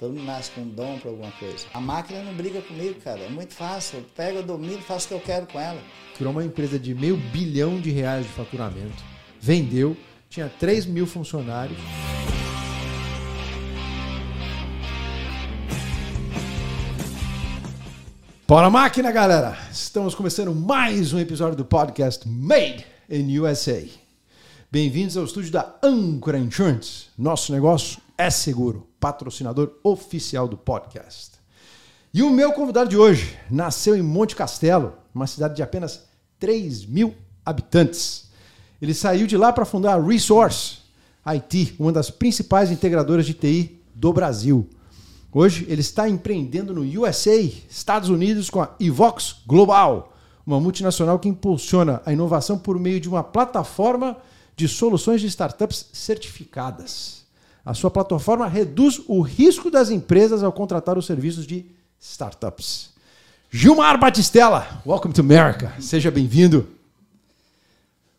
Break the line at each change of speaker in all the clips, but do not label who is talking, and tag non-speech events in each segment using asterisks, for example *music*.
Todo mundo nasce com um dom para alguma coisa. A máquina não briga comigo, cara. É muito fácil. Eu pego, eu domino, faço o que eu quero com ela.
Criou uma empresa de meio bilhão de reais de faturamento. Vendeu, tinha 3 mil funcionários. Bora máquina, galera! Estamos começando mais um episódio do podcast Made in USA. Bem-vindos ao estúdio da Ancora Insurance. Nosso negócio é seguro, patrocinador oficial do podcast. E o meu convidado de hoje nasceu em Monte Castelo, uma cidade de apenas 3 mil habitantes. Ele saiu de lá para fundar a Resource IT, uma das principais integradoras de TI do Brasil. Hoje ele está empreendendo no USA, Estados Unidos, com a Evox Global, uma multinacional que impulsiona a inovação por meio de uma plataforma de soluções de startups certificadas. A sua plataforma reduz o risco das empresas ao contratar os serviços de startups. Gilmar Batistella, welcome to America. Seja bem-vindo.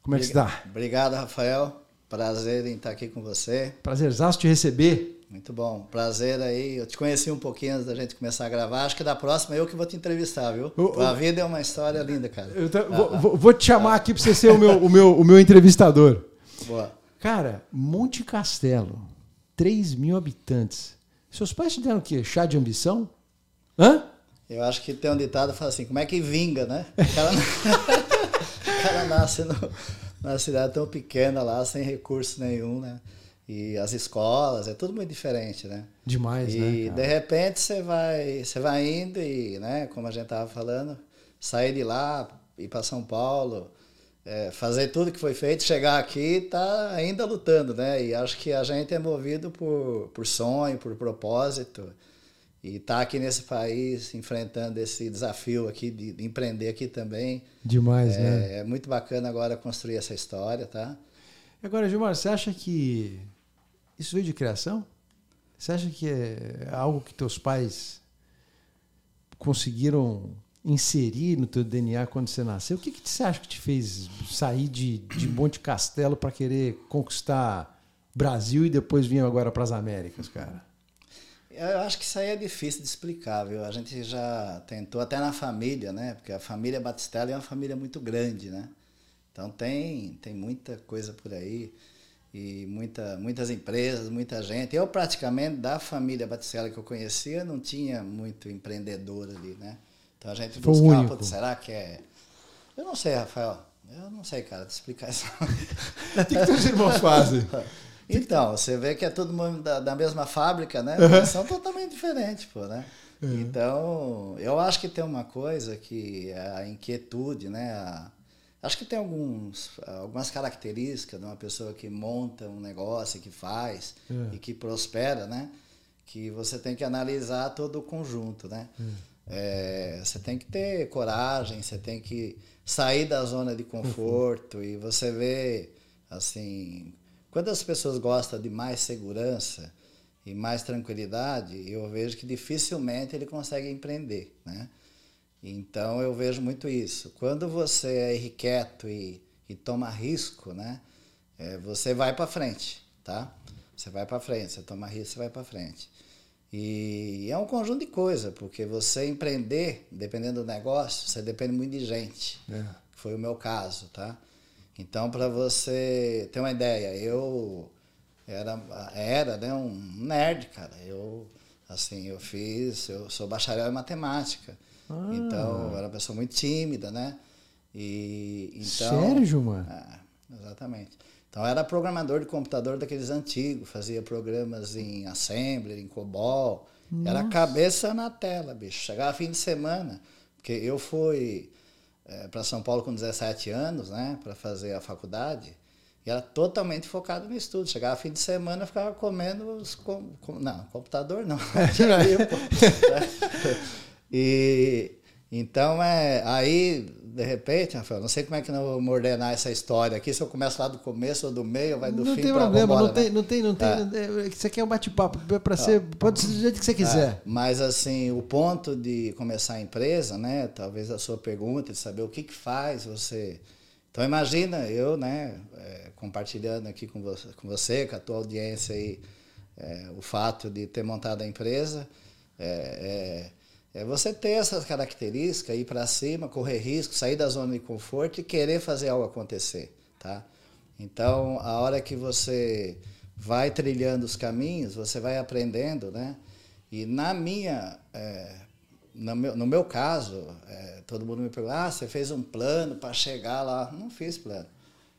Como é que está?
Obrigado, Rafael. Prazer em estar aqui com você.
Prazerzaço te receber.
Muito bom. Prazer aí. Eu te conheci um pouquinho antes da gente começar a gravar. Acho que da próxima eu que vou te entrevistar, viu?
O-
A vida é uma história linda, cara.
Eu tá- vou, vou- vou te chamar aqui para você ser o meu, o, meu, o meu entrevistador.
Boa.
Cara, Monte Castelo, 3 mil habitantes. Seus pais te deram o quê? Chá de ambição? Hã?
Eu acho que tem um ditado que fala assim, como é que vinga, né? O cara, *laughs* o cara nasce no, numa cidade tão pequena lá, sem recurso nenhum, né? E as escolas, é tudo muito diferente, né?
Demais,
E
né? cara?
de repente você vai, você vai indo e, né, como a gente tava falando, sair de lá, ir para São Paulo, é, fazer tudo que foi feito, chegar aqui e tá ainda lutando, né? E acho que a gente é movido por, por sonho, por propósito. E tá aqui nesse país enfrentando esse desafio aqui de, de empreender aqui também.
Demais, né?
É, é muito bacana agora construir essa história, tá?
Agora, Gilmar, você acha que isso veio de criação? Você acha que é algo que teus pais conseguiram inserir no teu DNA quando você nasceu? O que, que você acha que te fez sair de, de Monte Castelo para querer conquistar Brasil e depois vir agora para as Américas, cara?
Eu acho que isso aí é difícil de explicar, viu? A gente já tentou até na família, né? Porque a família Batistella é uma família muito grande, né? Então tem, tem muita coisa por aí e muita, muitas empresas, muita gente. Eu praticamente da família Batistella que eu conhecia não tinha muito empreendedor ali, né? Então a gente
Foi o
buscava,
único.
"Putz, será que é... Eu não sei, Rafael. Eu não sei, cara, te explicar isso.
O que, que teus irmãos fazem? *laughs*
Então, você vê que é todo mundo da, da mesma fábrica, né?
Uhum.
Mas são totalmente diferentes, pô, né? Então, eu acho que tem uma coisa que é a inquietude, né? A- acho que tem alguns, algumas características de uma pessoa que monta um negócio, que faz
É.
e que prospera, né? Que você tem que analisar todo o conjunto, né? É, você tem que ter coragem, você tem que sair da zona de conforto e você vê, assim, quando as pessoas gostam de mais segurança e mais tranquilidade, eu vejo que dificilmente ele consegue empreender, né? Então eu vejo muito isso. Quando você é irrequieto e, e toma risco, né? É, você vai para frente, tá? Você vai para frente, você toma risco, você vai para frente. E é um conjunto de coisas, porque você empreender, dependendo do negócio, você depende muito de gente.
É.
Foi o meu caso, tá? Então, para você ter uma ideia, eu era, era né, um nerd, cara. Eu, assim, eu fiz, eu sou bacharel em matemática.
Ah.
Então, eu era uma pessoa muito tímida, né? E, então,
Sério, Gilmar?
é, exatamente. Então, era programador de computador daqueles antigos, fazia programas em Assembler, em COBOL. Era cabeça na tela, bicho. Chegava fim de semana, porque eu fui para São Paulo com 17 anos, né, para fazer a faculdade, e era totalmente focado no estudo. Chegava fim de semana, eu ficava comendo os com, com- não, computador não. *laughs* *laughs* E então é aí de repente, Rafael, não sei como é que eu vou ordenar essa história aqui, se eu começo lá do começo ou do meio, vai do
não
fim
tem
pra
problema,
vambora,
não, tem,
né?
não tem, não tem. é, Isso aqui é um bate-papo. Para ser, pode ser do jeito que você quiser.
É, mas assim, o ponto de começar a empresa, né? Talvez a sua pergunta de saber o que, que faz você. Então imagina eu, né, é, compartilhando aqui com você, com você, com a tua audiência aí, é, o fato de ter montado a empresa. É, é, você ter essas características, ir para cima, correr risco, sair da zona de conforto e querer fazer algo acontecer, tá? Então, a hora que você vai trilhando os caminhos, você vai aprendendo, né? E na minha, é, no, meu, no meu caso, é, todo mundo me pergunta, ah, você fez um plano para chegar lá. Não fiz plano.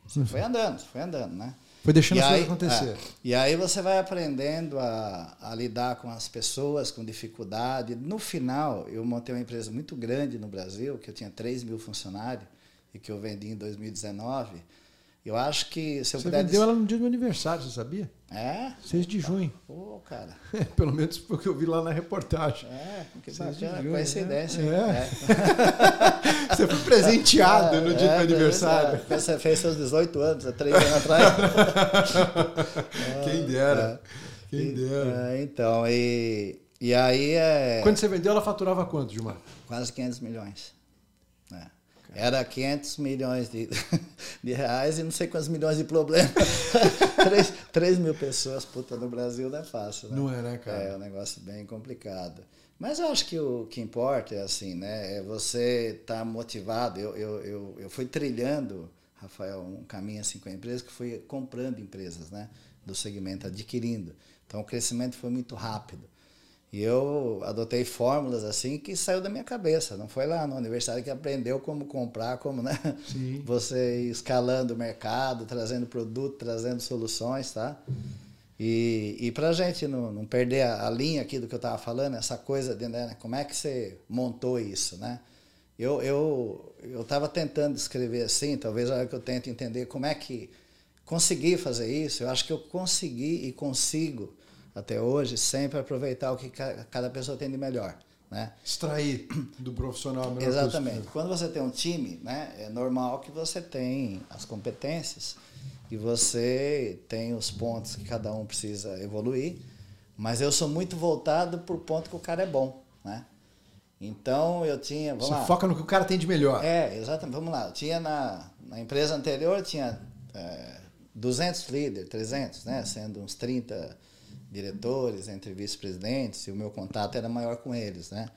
Você foi andando, foi andando, né?
Foi deixando
E
as coisas acontecer.
é, e aí você vai aprendendo a, a lidar com as pessoas, com dificuldade. No final, eu montei uma empresa muito grande no Brasil, que eu tinha 3 mil funcionários e que eu vendi em 2019. Eu acho que se eu
Você
puder...
vendeu ela no dia do meu aniversário, você sabia?
É?
6 de junho.
Pô, cara. *laughs*
Pelo menos foi o que eu vi lá na reportagem.
É, que bacana,
junho,
coincidência.
né?
hein? *laughs*
É. Você foi presenteado no dia do
É,
meu aniversário.
é, Você fez seus 18 anos, há 3 anos atrás. *laughs*
Quem dera. Quem
E-
dera.
é, então, e, e aí é
Quando você vendeu, ela faturava quanto, Gilmar?
quase 500 milhões. É. Era 500 milhões de, *laughs* de reais e não sei quantos milhões de problemas. *laughs* 3, 3 mil pessoas, puta, no Brasil não é fácil, né?
Não é, né, cara?
É um negócio bem complicado. Mas eu acho que o que importa é assim, né? É você estar motivado. Eu, eu, eu, eu fui trilhando, Rafael, um caminho assim com a empresa que fui comprando empresas, né? Do segmento, adquirindo. Então o crescimento foi muito rápido. E eu adotei fórmulas assim que saiu da minha cabeça. Não foi lá na universidade que aprendeu como comprar, como, né?
Sim. *laughs*
Você ir escalando o mercado, trazendo produto, trazendo soluções, tá? E, e para a gente não, não perder a, a linha aqui do que eu estava falando, essa coisa de né, como é que você montou isso, né? Eu eu eu estava tentando descrever assim, talvez a hora que eu tento entender como é que consegui fazer isso. Eu acho que eu consegui e consigo até hoje sempre aproveitar o que ca- cada pessoa tem de melhor, né?
Extrair do profissional a melhor coisa
Exatamente. Quando você tem um time, né, é normal que você tem as competências e você tem os pontos que cada um precisa evoluir, mas eu sou muito voltado por ponto que o cara é bom, né? Então eu tinha, vamos
Você
lá.
foca no que o cara tem de melhor.
É, exatamente. Vamos lá. Eu tinha na, na empresa anterior, tinha é, 200 líderes, 300, né? Sendo uns 30 diretores, entre vice-presidentes, e o meu contato era maior com eles, né?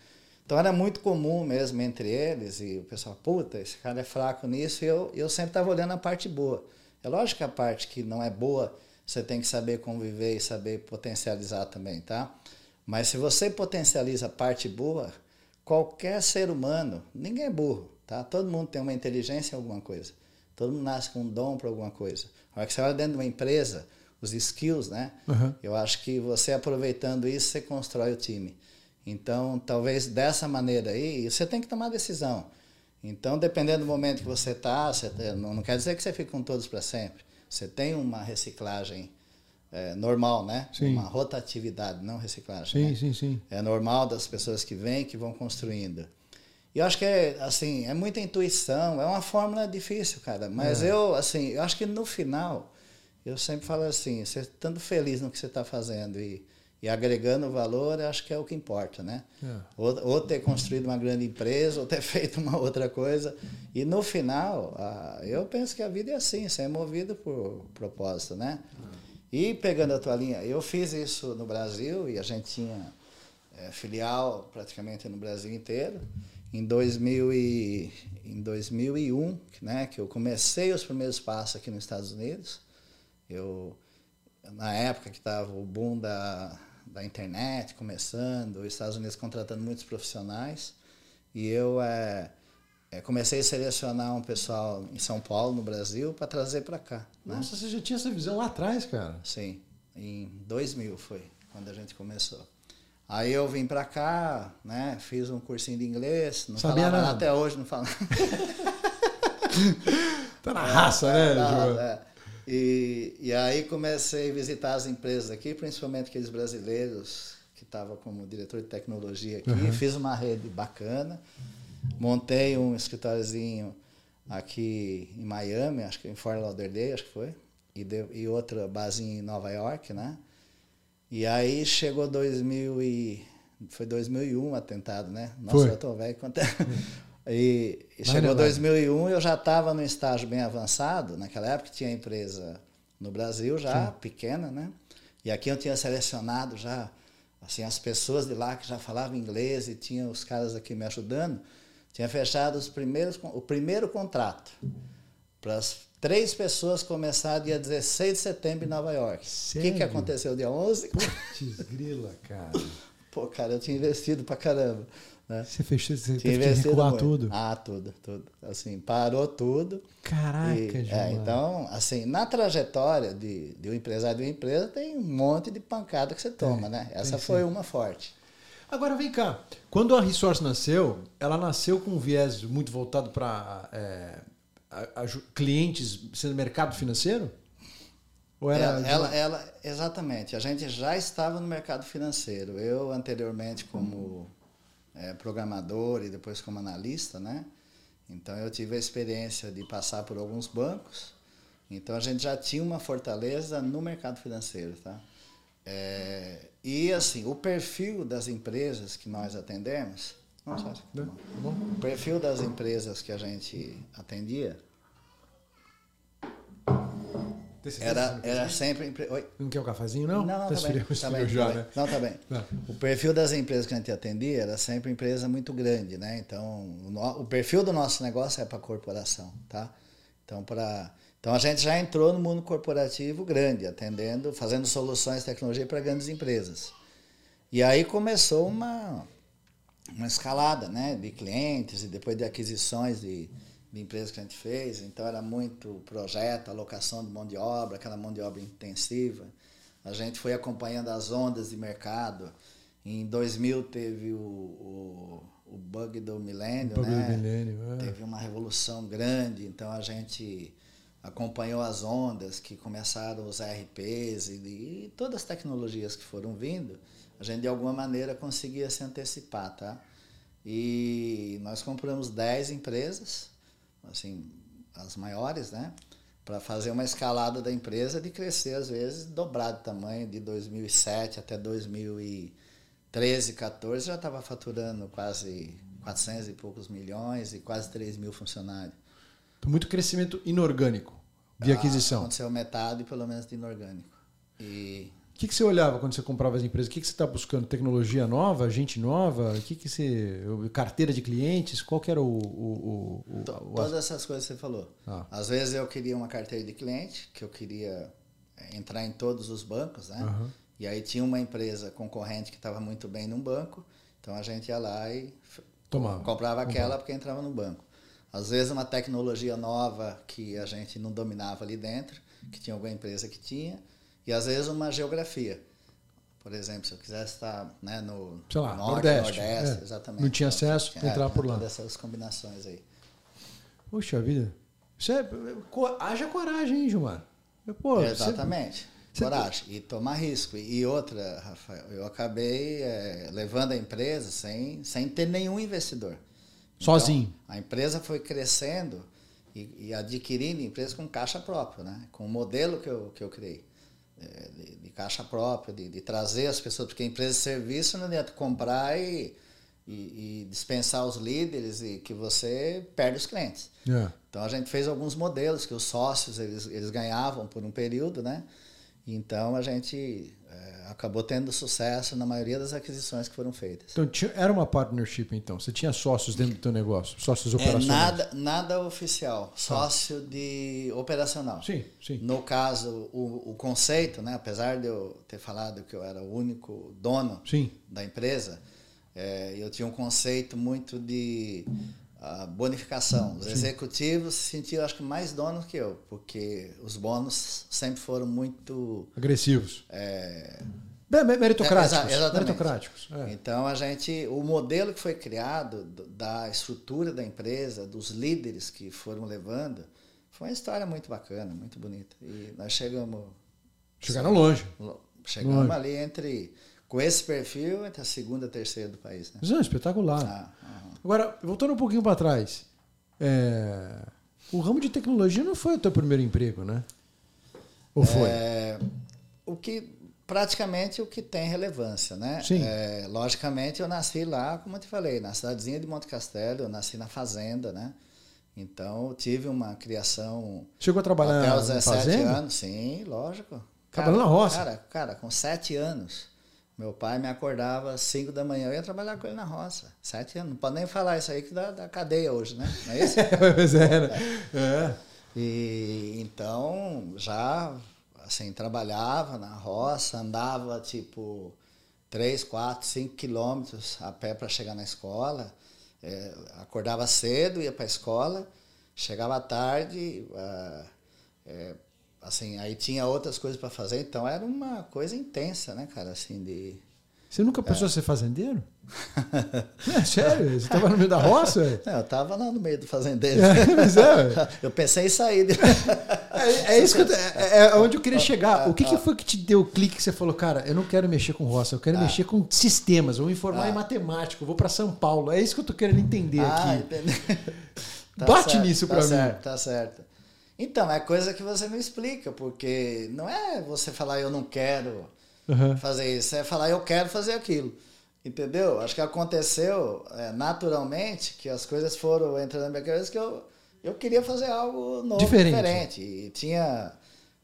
Então era muito comum mesmo entre eles, e o pessoal, puta, esse cara é fraco nisso, e eu, eu sempre estava olhando a parte boa. É lógico que a parte que não é boa, você tem que saber conviver e saber potencializar também, tá? Mas se você potencializa a parte boa, qualquer ser humano, ninguém é burro, tá? Todo mundo tem uma inteligência em alguma coisa. Todo mundo nasce com um dom para alguma coisa. A hora que você olha dentro de uma empresa, os skills, né?
Uhum.
Eu acho que você aproveitando isso, você constrói o time. Então, talvez dessa maneira aí, você tem que tomar decisão. Então, dependendo do momento que você está, não, quer dizer que você fique com todos para sempre. Você tem uma reciclagem é, normal, né?
Sim.
Uma rotatividade, não reciclagem.
Sim,
né?
sim, sim.
É normal das pessoas que vêm, que vão construindo. E eu acho que é, assim, é muita intuição, é uma fórmula difícil, cara. Mas
É.
eu, assim, eu acho que no final, eu sempre falo assim, você estando feliz no que você está fazendo e, e agregando valor, acho que é o que importa, né?
É.
Ou, ou ter construído uma grande empresa, ou ter *laughs* feito uma outra coisa. E no final, ah, eu penso que a vida é assim, você é movido por propósito, né? E pegando a tua linha, eu fiz isso no Brasil e a gente tinha é, filial praticamente no Brasil inteiro. Em, 2000 e, em 2001, né, que eu comecei os primeiros passos aqui nos Estados Unidos, eu, na época que estava o boom da, da internet começando, os Estados Unidos contratando muitos profissionais, e eu é, é, comecei a selecionar um pessoal em São Paulo, no Brasil, para trazer para cá. Né?
Nossa, você já tinha essa visão lá atrás, cara.
Sim, em 2000 foi quando a gente começou. Aí eu vim pra cá, né? Fiz um cursinho de inglês, não
Sabia
falava
nada.
até hoje, não falo. *laughs*
Tá na raça, né,
Não,
João?
é. E, e aí comecei a visitar as empresas aqui, principalmente aqueles brasileiros que estavam como diretor de tecnologia aqui.
Uhum.
Fiz uma rede bacana, montei um escritóriozinho aqui em Miami, acho que em Fort Lauderdale, acho que foi, e, deu, e outra basinha em Nova York, né? E aí chegou 2000 e foi 2001 o atentado, né? Nossa,
Foi.
eu tô velho quanto *laughs* E, e chegou
lembrar.
2001 eu já estava no estágio bem avançado. Naquela época tinha empresa no Brasil já, pequena, né? E aqui eu tinha selecionado já assim as pessoas de lá que já falavam inglês e tinha os caras aqui me ajudando. Tinha fechado os primeiros, o primeiro contrato para as três pessoas começar dia 16 de setembro em Nova York. O que, que aconteceu dia 11?
Putz, grila, cara. *laughs*
Pô, cara, eu tinha investido pra caramba. Né?
Você fechou, você teve que recuar
muito.
tudo?
Ah, tudo, tudo. Assim, parou tudo.
Caraca,
e, é, Então, assim, na trajetória de, de um empresário de uma empresa, tem um monte de pancada que você toma,
É,
né? Essa
sim.
foi uma forte.
Agora vem cá, quando a Resource nasceu, ela nasceu com um viés muito voltado para é, clientes sendo mercado financeiro? Ou era
ela, ela, ela- exatamente. A gente já estava no mercado financeiro. Eu, anteriormente, como é, programador e depois como analista, né? Então, eu tive a experiência de passar por alguns bancos. Então, a gente já tinha uma fortaleza no mercado financeiro, tá? É, e, assim, o perfil das empresas que nós atendemos... Nossa, acho que tá bom. O perfil das empresas que a gente atendia era,
não
era sempre... empre- Oi?
Não quer um cafezinho, não?
Não, não,
tá
tá bem. Tá bem,
já,
tá
né?
bem. Não, tá bem.
Tá.
O perfil das empresas que a gente atendia era sempre empresa muito grande, né? Então, o, o perfil do nosso negócio é para corporação, tá? Então, para então a gente já entrou no mundo corporativo grande, atendendo, fazendo soluções de tecnologia para grandes empresas. E aí começou uma uma escalada, né, de clientes e depois de aquisições de, de empresas que a gente fez. Então era muito projeto, alocação de mão de obra, aquela mão de obra intensiva. A gente foi acompanhando as ondas de mercado. Em 2000 teve o, o, o bug do milênio,
Bug do
né?
milênio, é.
Teve uma revolução grande, então a gente acompanhou as ondas que começaram os RPs e, e todas as tecnologias que foram vindo, a gente de alguma maneira conseguia se antecipar, tá? E nós compramos 10 empresas, assim, as maiores, né? Para fazer uma escalada da empresa de crescer, às vezes, dobrar de tamanho de 2007 até 2013, 14, já estava faturando quase 400 e poucos milhões e quase 3 mil funcionários.
Muito crescimento inorgânico, via
Ah,
aquisição.
Aconteceu metade, pelo menos, de inorgânico. E
O que, que você olhava quando você comprava as empresas? O que, que você está buscando? Tecnologia nova, gente nova? O que, que você. Carteira de clientes? Qual que era o. o, o, o-
to-
o-
todas essas coisas que você falou.
Ah.
Às vezes eu queria uma carteira de cliente, que eu queria eh, entrar em todos os bancos, né?
Aham.
E aí tinha uma empresa concorrente que estava muito bem num banco, então a gente ia lá e
Tomava.
comprava aquela porque entrava no banco. Às vezes uma tecnologia nova que a gente não dominava ali dentro, que tinha alguma empresa que tinha, e às vezes uma geografia. Por exemplo, se eu quisesse estar né, no
Sei lá,
norte,
Nordeste,
nordeste,
é.
exatamente.
Não tinha
Então,
acesso, entrar
é,
por lá.
Todas essas combinações aí.
Puxa vida. Isso é. Haja coragem, hein, Gilmar? Pô, você-
Exatamente.
você-
Coragem. E tomar risco. E outra, Rafael, eu acabei eh, levando a empresa sem, sem ter nenhum investidor.
Sozinho.
Então, a empresa foi crescendo e, e adquirindo empresas com caixa própria, né? com o modelo que eu, que eu criei. Eh, de, de caixa própria, de, de trazer as pessoas, porque a empresa de serviço não adianta comprar e, e, e dispensar os líderes e que você perde os clientes.
É.
Então a gente fez alguns modelos que os sócios eles, eles ganhavam por um período, né? Então a gente eh, acabou tendo sucesso na maioria das aquisições que foram feitas.
Então tinha- era uma partnership, então. Você tinha sócios dentro do teu negócio, sócios
É
operacionais.
nada, nada oficial, sócio de operacional.
Sim, sim.
No caso, o, o conceito, né? apesar de eu ter falado que eu era o único dono
Sim.
da empresa, eh, eu tinha um conceito muito de ah, bonificação. Os executivos se sentiam, acho que, mais donos que eu, porque os bônus sempre foram muito.
Agressivos. bem, Meritocráticos.
É.
Meritocráticos. é.
Então a gente, o modelo que foi criado do- da estrutura da empresa, dos líderes que foram levando, foi uma história muito bacana, muito bonita. E nós chegamos,
Chegaram longe.
lo- chegamos
Longe.
ali entre, com esse perfil, entre a segunda e terceira do país. Né?
É espetacular.
Ah, aham.
Agora, voltando um pouquinho para trás. é, O ramo de tecnologia não foi o teu primeiro emprego, né? Ou foi?
É, o que praticamente o que tem relevância, né?
Sim.
É, logicamente eu nasci lá, como eu te falei, na cidadezinha de Monte Castelo, eu nasci na fazenda, né? Então eu tive uma criação
Chegou a trabalhar
até os
na
17
fazenda?
anos, sim, lógico.
Trabalhando na roça.
Cara, cara, com sete anos, meu pai me acordava às cinco da manhã, eu ia trabalhar com ele na roça. Sete anos. Não pode nem falar isso aí que dá, dá cadeia hoje, né? Não é isso? *laughs*
Pois é, né? É.
E então já assim, trabalhava na roça, andava tipo 3, 4, 5 quilômetros a pé para chegar na escola. É, acordava cedo, ia para a escola, chegava à tarde, ah, é, assim, aí tinha outras coisas para fazer, então era uma coisa intensa, né, cara, assim, de...
Você nunca pensou em ser fazendeiro? *laughs* É, sério? Você estava no meio da roça?
Não, eu tava lá no meio do fazendeiro.
É, *laughs* mas é. *laughs*
Eu pensei em sair. De...
É, é isso que eu, é, é onde eu queria chegar. O que, que foi que te deu o clique que você falou, cara, eu não quero mexer com roça, eu quero mexer com sistemas, vou me formar em matemática, eu vou para São Paulo. É isso que eu tô querendo entender
Ah,
aqui.
entendi. Tá
Bate
certo,
nisso
tá
pra mim.
certo, Tá certo. Então, é coisa que você não explica, porque não é você falar eu não quero
Uhum.
fazer isso, é falar eu quero fazer aquilo. Entendeu? Acho que aconteceu é, naturalmente que as coisas foram entrando na minha cabeça que eu, eu queria fazer algo novo,
Diferente.
diferente. E tinha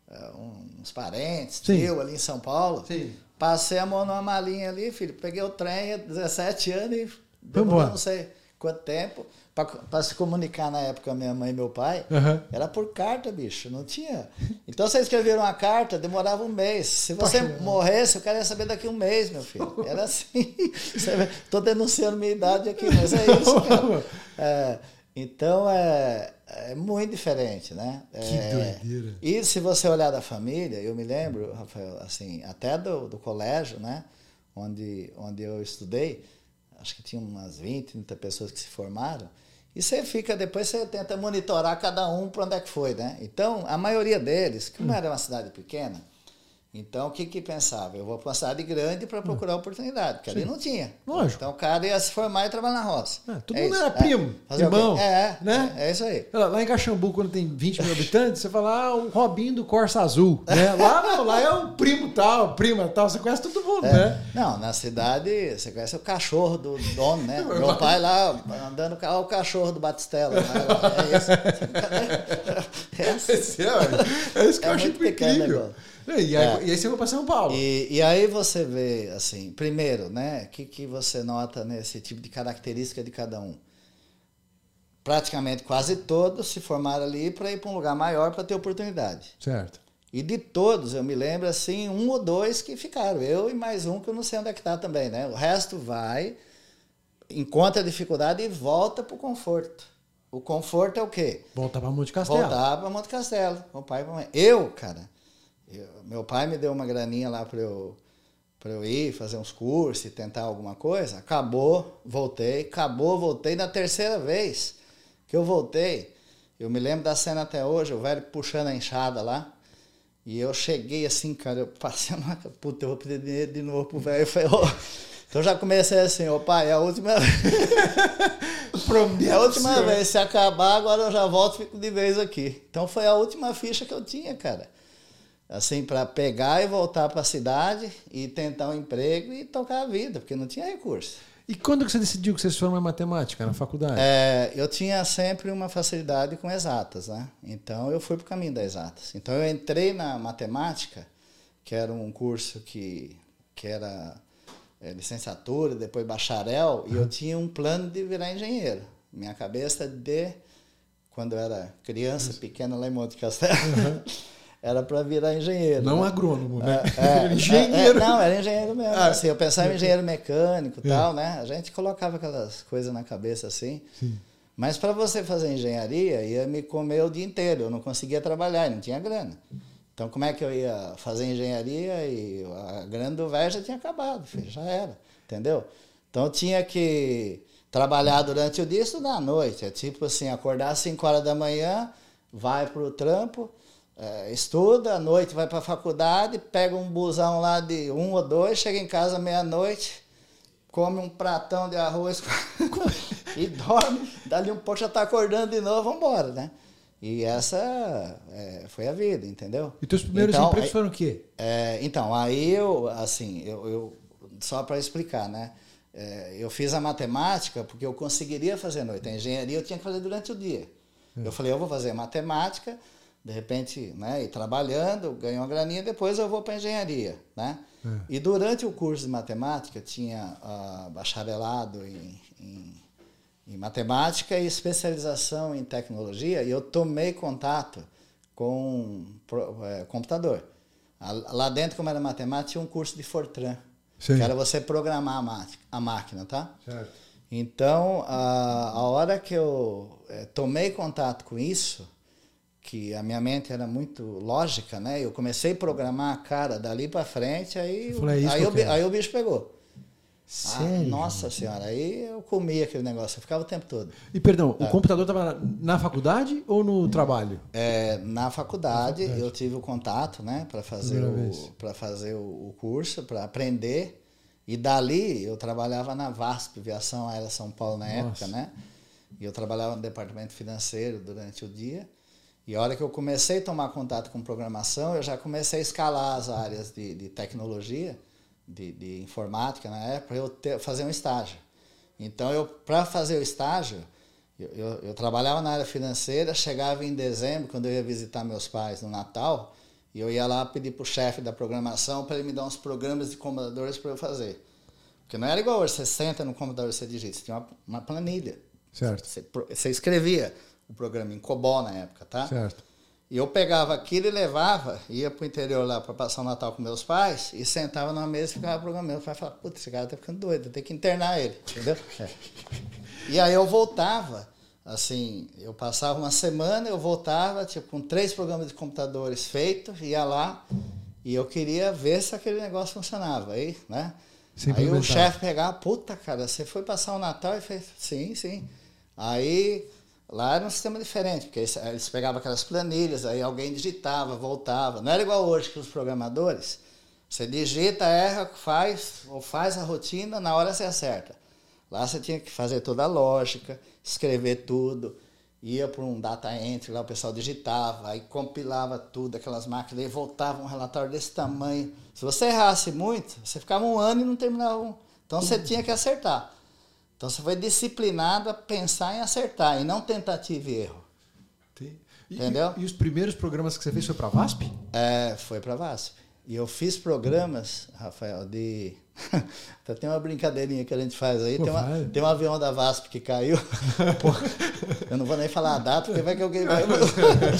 é, uns parentes,
Sim.
tio ali em São Paulo.
Sim.
Passei a mão numa malinha ali, filho. Peguei o trem, 17 anos e demorou não sei quanto tempo. Para se comunicar na época, minha mãe e meu pai,
Uhum.
era por carta, bicho. Não tinha. Então você escrevia uma carta, demorava um mês. Se você
Poxa.
morresse, eu queria saber daqui um mês, meu filho. Era assim. *laughs* Tô denunciando minha idade aqui, mas é isso. *laughs* É, então é, é muito diferente, né?
Que
É,
doideira.
e se você olhar da família, eu me lembro, Rafael, assim, até do, do colégio, né? Onde, onde eu estudei, acho que tinha umas 20, 30 pessoas que se formaram. E você fica, depois você tenta monitorar cada um para onde é que foi, né? Então, a maioria deles, como era uma cidade pequena, então o que que pensava? Eu vou para uma cidade grande para procurar oportunidade, porque ali não tinha.
Lógico.
Então o cara ia se formar e trabalhar na roça.
É, todo
É
mundo
isso,
era
é.
primo,
quê?
irmão,
É,
né?
é, é isso aí.
Lá, Lá em Caxambu, quando tem 20 mil habitantes, você fala, ah, o Robinho do Corsa Azul. Né? *laughs* Lá não, lá é o primo tal, prima tal, você conhece todo mundo,
É.
né?
Não, na cidade você conhece o cachorro do dono, né? *laughs* Meu pai lá andando com o cachorro do Batistella. né? É isso. *laughs* É assim.
É, é isso que
É
eu acho incrível.
negócio.
E aí,
É.
e aí você vai para São Paulo.
E, e aí você vê, assim, primeiro, né? O que, que você nota nesse tipo de característica de cada um? Praticamente quase todos se formaram ali para ir para um lugar maior para ter oportunidade.
Certo.
E de todos, eu me lembro assim, um ou dois que ficaram. Eu e mais um que eu não sei onde é que está também, né? O resto vai, encontra dificuldade e volta para o conforto. O conforto é o quê?
Voltar para Monte Castelo.
Voltar para Monte Castelo, com o pai e com a mãe. Eu, cara, eu- meu pai me deu uma graninha lá para eu, pra eu ir fazer uns cursos e tentar alguma coisa. Acabou, voltei, acabou, voltei. Na terceira vez que eu voltei, eu me lembro da cena até hoje, o velho puxando a enxada lá. E eu cheguei assim, cara, eu passei uma. *laughs* Puta, eu vou pedir dinheiro de novo pro velho. Ô. Então já comecei assim, ô pai, é a última *laughs*
Promete.
é a última vez, se acabar, agora eu já volto e fico de vez aqui. Então foi a última ficha que eu tinha, cara. Assim, para pegar e voltar para a cidade e tentar um emprego e tocar a vida, porque não tinha recurso.
E quando que você decidiu que você se formou em matemática na faculdade?
É, eu tinha sempre uma facilidade com exatas, né? Então eu fui para o caminho das exatas. Então eu entrei na matemática, que era um curso que, que era é, licenciatura, depois bacharel, e eu tinha um plano de virar engenheiro. Minha cabeça de, quando eu era criança, pequena lá em Monte Castelo, *laughs* era para virar engenheiro.
Não
né?
agrônomo, né? *laughs*
É,
engenheiro.
é, não, era engenheiro mesmo.
Ah,
assim, eu pensava em engenheiro mecânico e tal, né? A gente colocava aquelas coisas na cabeça assim.
Sim.
Mas para você fazer engenharia, ia me comer o dia inteiro. Eu não conseguia trabalhar, e não tinha grana. Então, como é que eu ia fazer engenharia e a grana do velho já tinha acabado, filho, já era, entendeu? Então, eu tinha que trabalhar durante o dia e estudar à noite. É tipo assim, acordar às 5 horas da manhã, vai para o trampo, eh, estuda, à noite vai para a faculdade, pega um busão lá de um ou dois, chega em casa meia-noite, come um pratão de arroz *laughs* e dorme. Dali um pouco já está acordando de novo, vamos embora, né? E essa é, foi a vida, entendeu?
E teus primeiros
Então,
empregos
aí-
foram o quê?
é, então, aí eu, assim, eu, eu- só para explicar, né? É, eu fiz a matemática porque eu conseguiria fazer à noite. A engenharia eu tinha que fazer durante o dia. Eu falei, eu vou fazer matemática de repente, né, ir trabalhando, ganho uma graninha, depois eu vou para engenharia, né? É. E durante o curso de matemática tinha uh, bacharelado em, em, em, matemática e especialização em tecnologia, e eu tomei contato com é, computador. Lá dentro, como era matemática, tinha um curso de Fortran, Sim. que era você programar a, a máquina, tá? Certo. Então, a, a hora que eu é, tomei contato com isso, que a minha mente era muito lógica, né? Eu comecei a programar a cara dali para frente, aí, é aí, o, aí o bicho pegou.
Sério?
Ah, nossa senhora, aí eu comia aquele negócio, eu ficava o tempo todo.
E perdão, o é. computador estava na faculdade ou no trabalho?
É, na faculdade, na faculdade. eu tive o contato, né, para fazer o para fazer o, curso, para aprender. E dali eu trabalhava na VASP, Viação Aérea São Paulo na nossa. época, né? E eu trabalhava no departamento financeiro durante o dia. E a hora que eu comecei a tomar contato com programação, eu já comecei a escalar as áreas de, de tecnologia de, de informática na época, para eu ter, fazer um estágio. Então, eu para fazer o estágio, eu, eu, eu, trabalhava na área financeira, chegava em dezembro, quando eu ia visitar meus pais no Natal, e eu ia lá pedir para o chefe da programação para ele me dar uns programas de computadores para eu fazer. Porque não era igual hoje, você senta no computador e você digita, você tinha uma, uma planilha.
Certo.
Você, você escrevia o programa em COBOL na época, tá?
Certo.
E eu pegava aquilo e levava, ia para o interior lá para passar o Natal com meus pais e sentava numa mesa e ficava programando. Meu pai falava, puta, esse cara tá ficando doido, tem que internar ele, entendeu? É. E aí eu voltava, assim, eu passava uma semana, eu voltava, tipo, com três programas de computadores feitos, ia lá e eu queria ver se aquele negócio funcionava. Aí, né? aí o chefe pegava, puta, cara, você foi passar o Natal e fez, sim, sim. Aí Lá era um sistema diferente, porque eles pegavam aquelas planilhas, aí alguém digitava, voltava. Não era igual hoje que os programadores. Você digita, erra, faz, ou faz a rotina, na hora você acerta. Lá você tinha que fazer toda a lógica, escrever tudo, ia para um data entry, lá o pessoal digitava, aí compilava tudo, aquelas máquinas, aí voltava um relatório desse tamanho. Se você errasse muito, você ficava um ano e não terminava um. Então você tinha que acertar. Então você foi disciplinado a pensar em acertar e não tentativa e erro.
E, Entendeu? E, os primeiros programas que você fez foi para a VASP?
É, foi para a VASP. E eu fiz programas, Rafael, de. *laughs* tem uma brincadeirinha que a gente faz aí. Pô, tem, uma, tem um avião da VASP que caiu. *laughs* eu não vou nem falar a data, porque vai que alguém vai.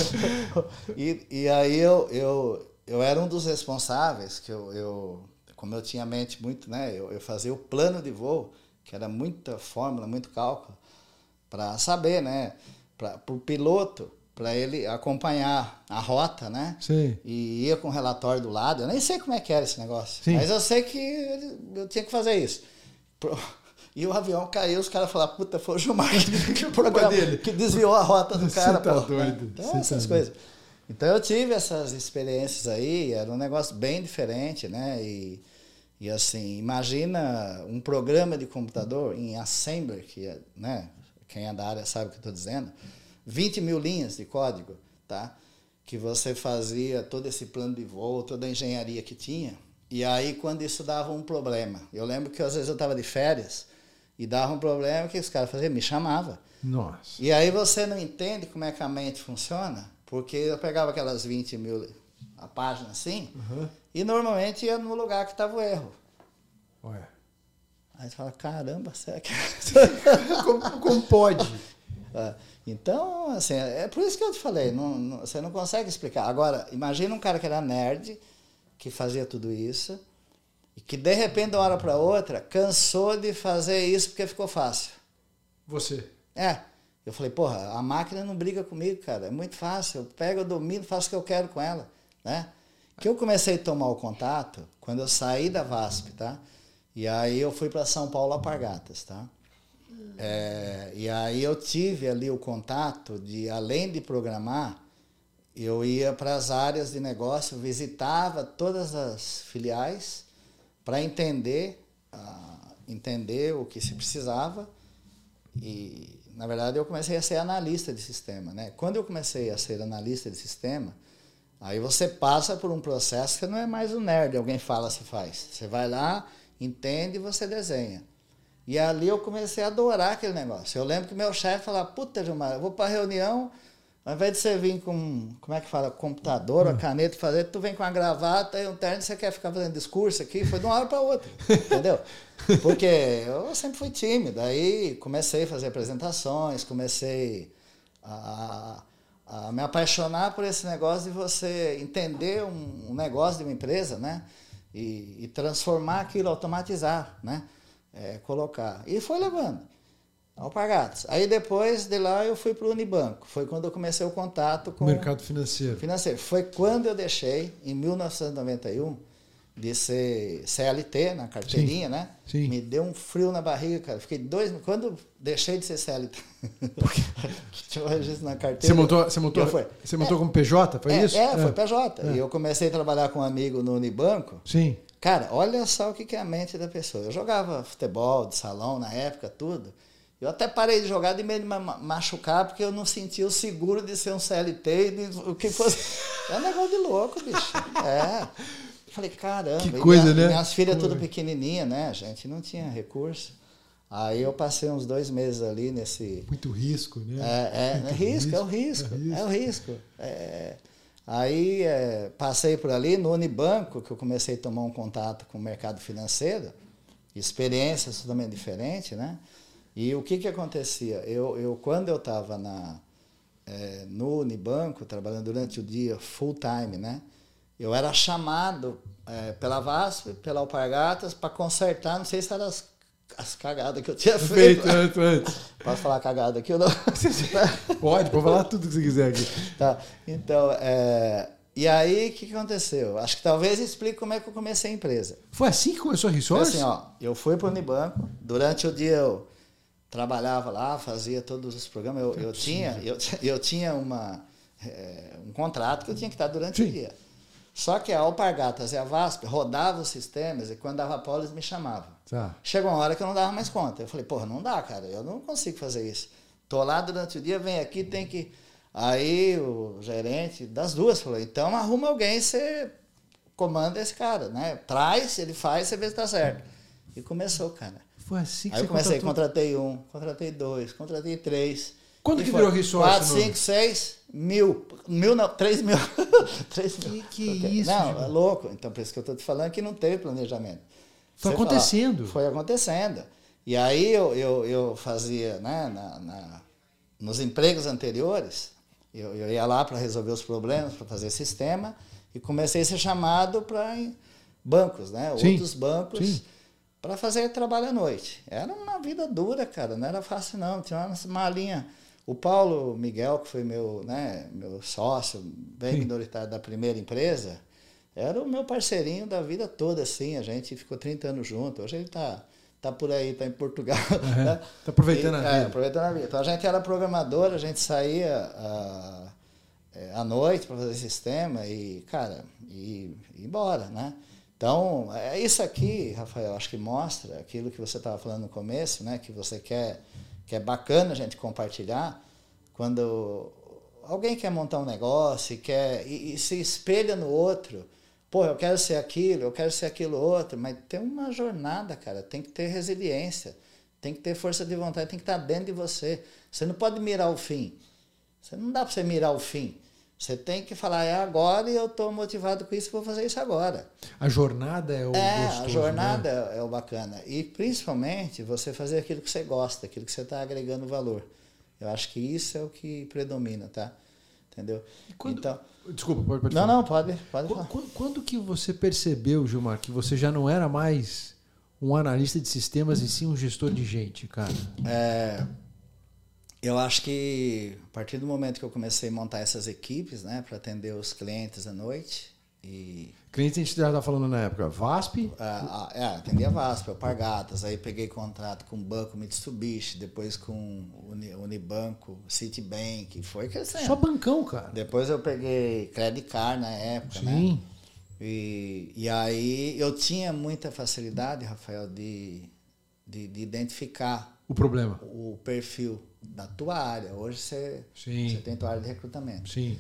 *laughs* e, e aí eu, eu, eu era um dos responsáveis, que eu, eu como eu tinha mente muito, né? Eu, eu fazia o plano de voo que era muita fórmula, muito cálculo, para saber, né? Para o piloto, para ele acompanhar a rota, né?
Sim.
E ia com o relatório do lado. Eu nem sei como é que era esse negócio, Sim. mas eu sei que eu tinha que fazer isso. *laughs* E o avião caiu, os caras falaram, puta, foi o Gilmar que, *laughs* programa, dele. que desviou a rota do *laughs* cara.
Você tá pô. doido.
Então, essas tá coisas. Doido. Então eu tive essas experiências aí, era um negócio bem diferente, né? E, e assim, imagina um programa de computador em Assembler, que é, né, quem é da área sabe o que eu estou dizendo, 20 mil linhas de código, tá? que você fazia todo esse plano de voo, toda a engenharia que tinha. E aí, quando isso dava um problema, eu lembro que às vezes eu estava de férias e dava um problema que os caras faziam, me chamava.
Nossa.
E aí você não entende como é que a mente funciona, porque eu pegava aquelas 20 mil a página assim, uhum. E normalmente ia no lugar que estava o erro.
Ué.
Aí você fala, caramba, será que... *laughs*
como, como, pode? *laughs*
É, então, assim, é por isso que eu te falei, não, não, você não consegue explicar. Agora, imagina um cara que era nerd, que fazia tudo isso, e que de repente, de uma hora para outra, cansou de fazer isso porque ficou fácil.
Você?
É. Eu falei, porra, a máquina não briga comigo, cara. É muito fácil. Eu pego, eu domino, faço o que eu quero com ela né? Que eu comecei a tomar o contato quando eu saí da VASP, tá? E aí eu fui para São Paulo Apargatas, tá? É, e aí eu tive ali o contato de, além de programar, eu ia para as áreas de negócio, visitava todas as filiais para entender, uh, entender o que se precisava. E, na verdade, eu comecei a ser analista de sistema. Né? Quando eu comecei a ser analista de sistema, Aí você passa por um processo que não é mais um nerd, alguém fala, se faz. Você vai lá, entende e você desenha. E ali eu comecei a adorar aquele negócio. Eu lembro que meu chefe falava, puta, Gilmar, eu vou para reunião, Ao invés de você vir com, como é que fala, computador, a caneta, fazer, tu vem com uma gravata e um terno, você quer ficar fazendo discurso aqui, foi de uma hora para outra, *laughs* entendeu? Porque eu sempre fui tímido, aí comecei a fazer apresentações, comecei a, a me apaixonar por esse negócio de você entender um, um negócio de uma empresa, né? E, e transformar aquilo, automatizar, né? É, colocar. E foi levando. Alpargatas. Aí depois de lá eu fui para o Unibanco. Foi quando eu comecei o contato com
mercado financeiro.
Financeiro. Foi quando eu deixei, em 1991, de ser CLT na carteirinha,
Sim.
né?
Sim.
Me deu um frio na barriga, cara. Fiquei dois. Quando deixei de ser CLT, *laughs* tinha o registro na carteira.
Você montou, você montou,
fui.
você montou como PJ? Foi
é,
isso?
É, foi PJ. E eu comecei a trabalhar com um amigo no Unibanco.
Sim.
Cara, olha só o que é a mente da pessoa. Eu jogava futebol de salão na época, tudo. Eu até parei de jogar de medo de me machucar, porque eu não sentia o seguro de ser um CLT e de, o que fosse. *laughs* É um negócio de louco, bicho. É. Falei, caramba.
Que coisa,
minha,
né?
Minhas filhas tudo pequenininha, né? A gente não tinha recurso. Aí eu passei uns dois meses ali nesse.
Muito risco, né?
É, é,
Muito
é risco, é o risco, é o risco. É, aí é, passei por ali no Unibanco, que eu comecei a tomar um contato com o mercado financeiro, experiência totalmente diferente, né? E o que que acontecia? Eu, eu quando eu estava na é, no Unibanco, trabalhando durante o dia full time, né? Eu era chamado é, pela VASP, pela Alpargatas, para consertar, não sei se eram as, as cagadas que eu tinha feito.
Feito antes. *laughs*
Posso falar cagada aqui ou não? *laughs*
Pode, pode falar tudo que você quiser aqui.
Tá. Então, é, e aí, o que, que aconteceu? Acho que talvez explique como é que eu comecei a empresa.
Foi assim que começou a
Foi
Resource?
assim, ó, eu fui para o Unibanco, durante o dia eu trabalhava lá, fazia todos os programas, eu, eu tinha, eu, eu tinha uma, é, um contrato que eu tinha que estar durante
Sim.
o dia. Só que a Alpargatas e a VASP rodavam os sistemas e quando dava pau eles me chamavam.
Tá.
Chegou uma hora que eu não dava mais conta. Eu falei, porra, não dá, cara, eu não consigo fazer isso. Tô lá durante o dia, vem aqui, tem que. Aí o gerente das duas falou, então arruma alguém, você comanda esse cara, né? Traz, ele faz, você vê se tá certo. E começou, cara.
Foi assim que
Aí eu comecei,
contratou?
contratei um, contratei dois, contratei três.
Quando
E
que
foi
virou
Quatro,
Nuno?
cinco, seis, mil. Mil não, três mil. *laughs* três mil.
Que que
Ok.
isso,
Não,
Gilmar?
é louco. Então, por isso que eu tô te falando que não teve planejamento.
Foi
Você
acontecendo.
fala, foi acontecendo. E aí eu, eu, eu fazia, né, na, na- nos empregos anteriores, eu, eu ia lá para resolver os problemas, para fazer sistema, e comecei a ser chamado para bancos, né?
Sim,
Outros bancos para fazer trabalho à noite. Era uma vida dura, cara, não era fácil não. Tinha uma, uma linha. O Paulo Miguel, que foi meu, né, meu sócio, bem
Sim.
minoritário da primeira empresa, era o meu parceirinho da vida toda, assim. A gente ficou 30 anos junto. Hoje ele está tá por aí, está em Portugal.
Uhum.
né?
Tá aproveitando
E-
a
é,
vida.
aproveitando a vida. Então a gente era programador, a gente saía ah, é, à noite para fazer sistema e, cara, e ir embora, né? Então, é isso aqui, Rafael, acho que mostra aquilo que você estava falando no começo, né? Que você quer, que é bacana a gente compartilhar, quando alguém quer montar um negócio e, quer, e, e se espelha no outro. Pô, eu quero ser aquilo, eu quero ser aquilo outro, mas tem uma jornada, cara. Tem que ter resiliência, tem que ter força de vontade, tem que estar dentro de você. Você não pode mirar o fim. Você não dá para você mirar o fim. Você tem que falar, é agora e eu estou motivado com isso, vou fazer isso agora.
A jornada é o
É,
gostoso,
a jornada
né?
é, o bacana. E principalmente você fazer aquilo que você gosta, aquilo que você está agregando valor. Eu acho que isso é o que predomina, tá? Entendeu?
quando-
Então,
Desculpa, pode, pode
não,
falar.
não, pode, pode
Qu-
falar.
qu- Quando que você percebeu, Gilmar, que você já não era mais um analista de sistemas e sim um gestor de gente, cara?
É, eu acho que a partir do momento que eu comecei a montar essas equipes, né, para atender os clientes à noite e
Cliente a gente já estava falando na época, VASP,
ah, é, atendi a VASP, Alpargatas, aí peguei contrato com o Banco Mitsubishi, depois com Uni, Unibanco, Citibank, foi crescendo.
só bancão, cara.
Depois eu peguei Credit Card na época, né?
Sim.
E, e aí eu tinha muita facilidade, Rafael, de, de, de identificar
O problema.
o perfil da tua área. Hoje você,
Sim.
você tem tua área de recrutamento.
Sim.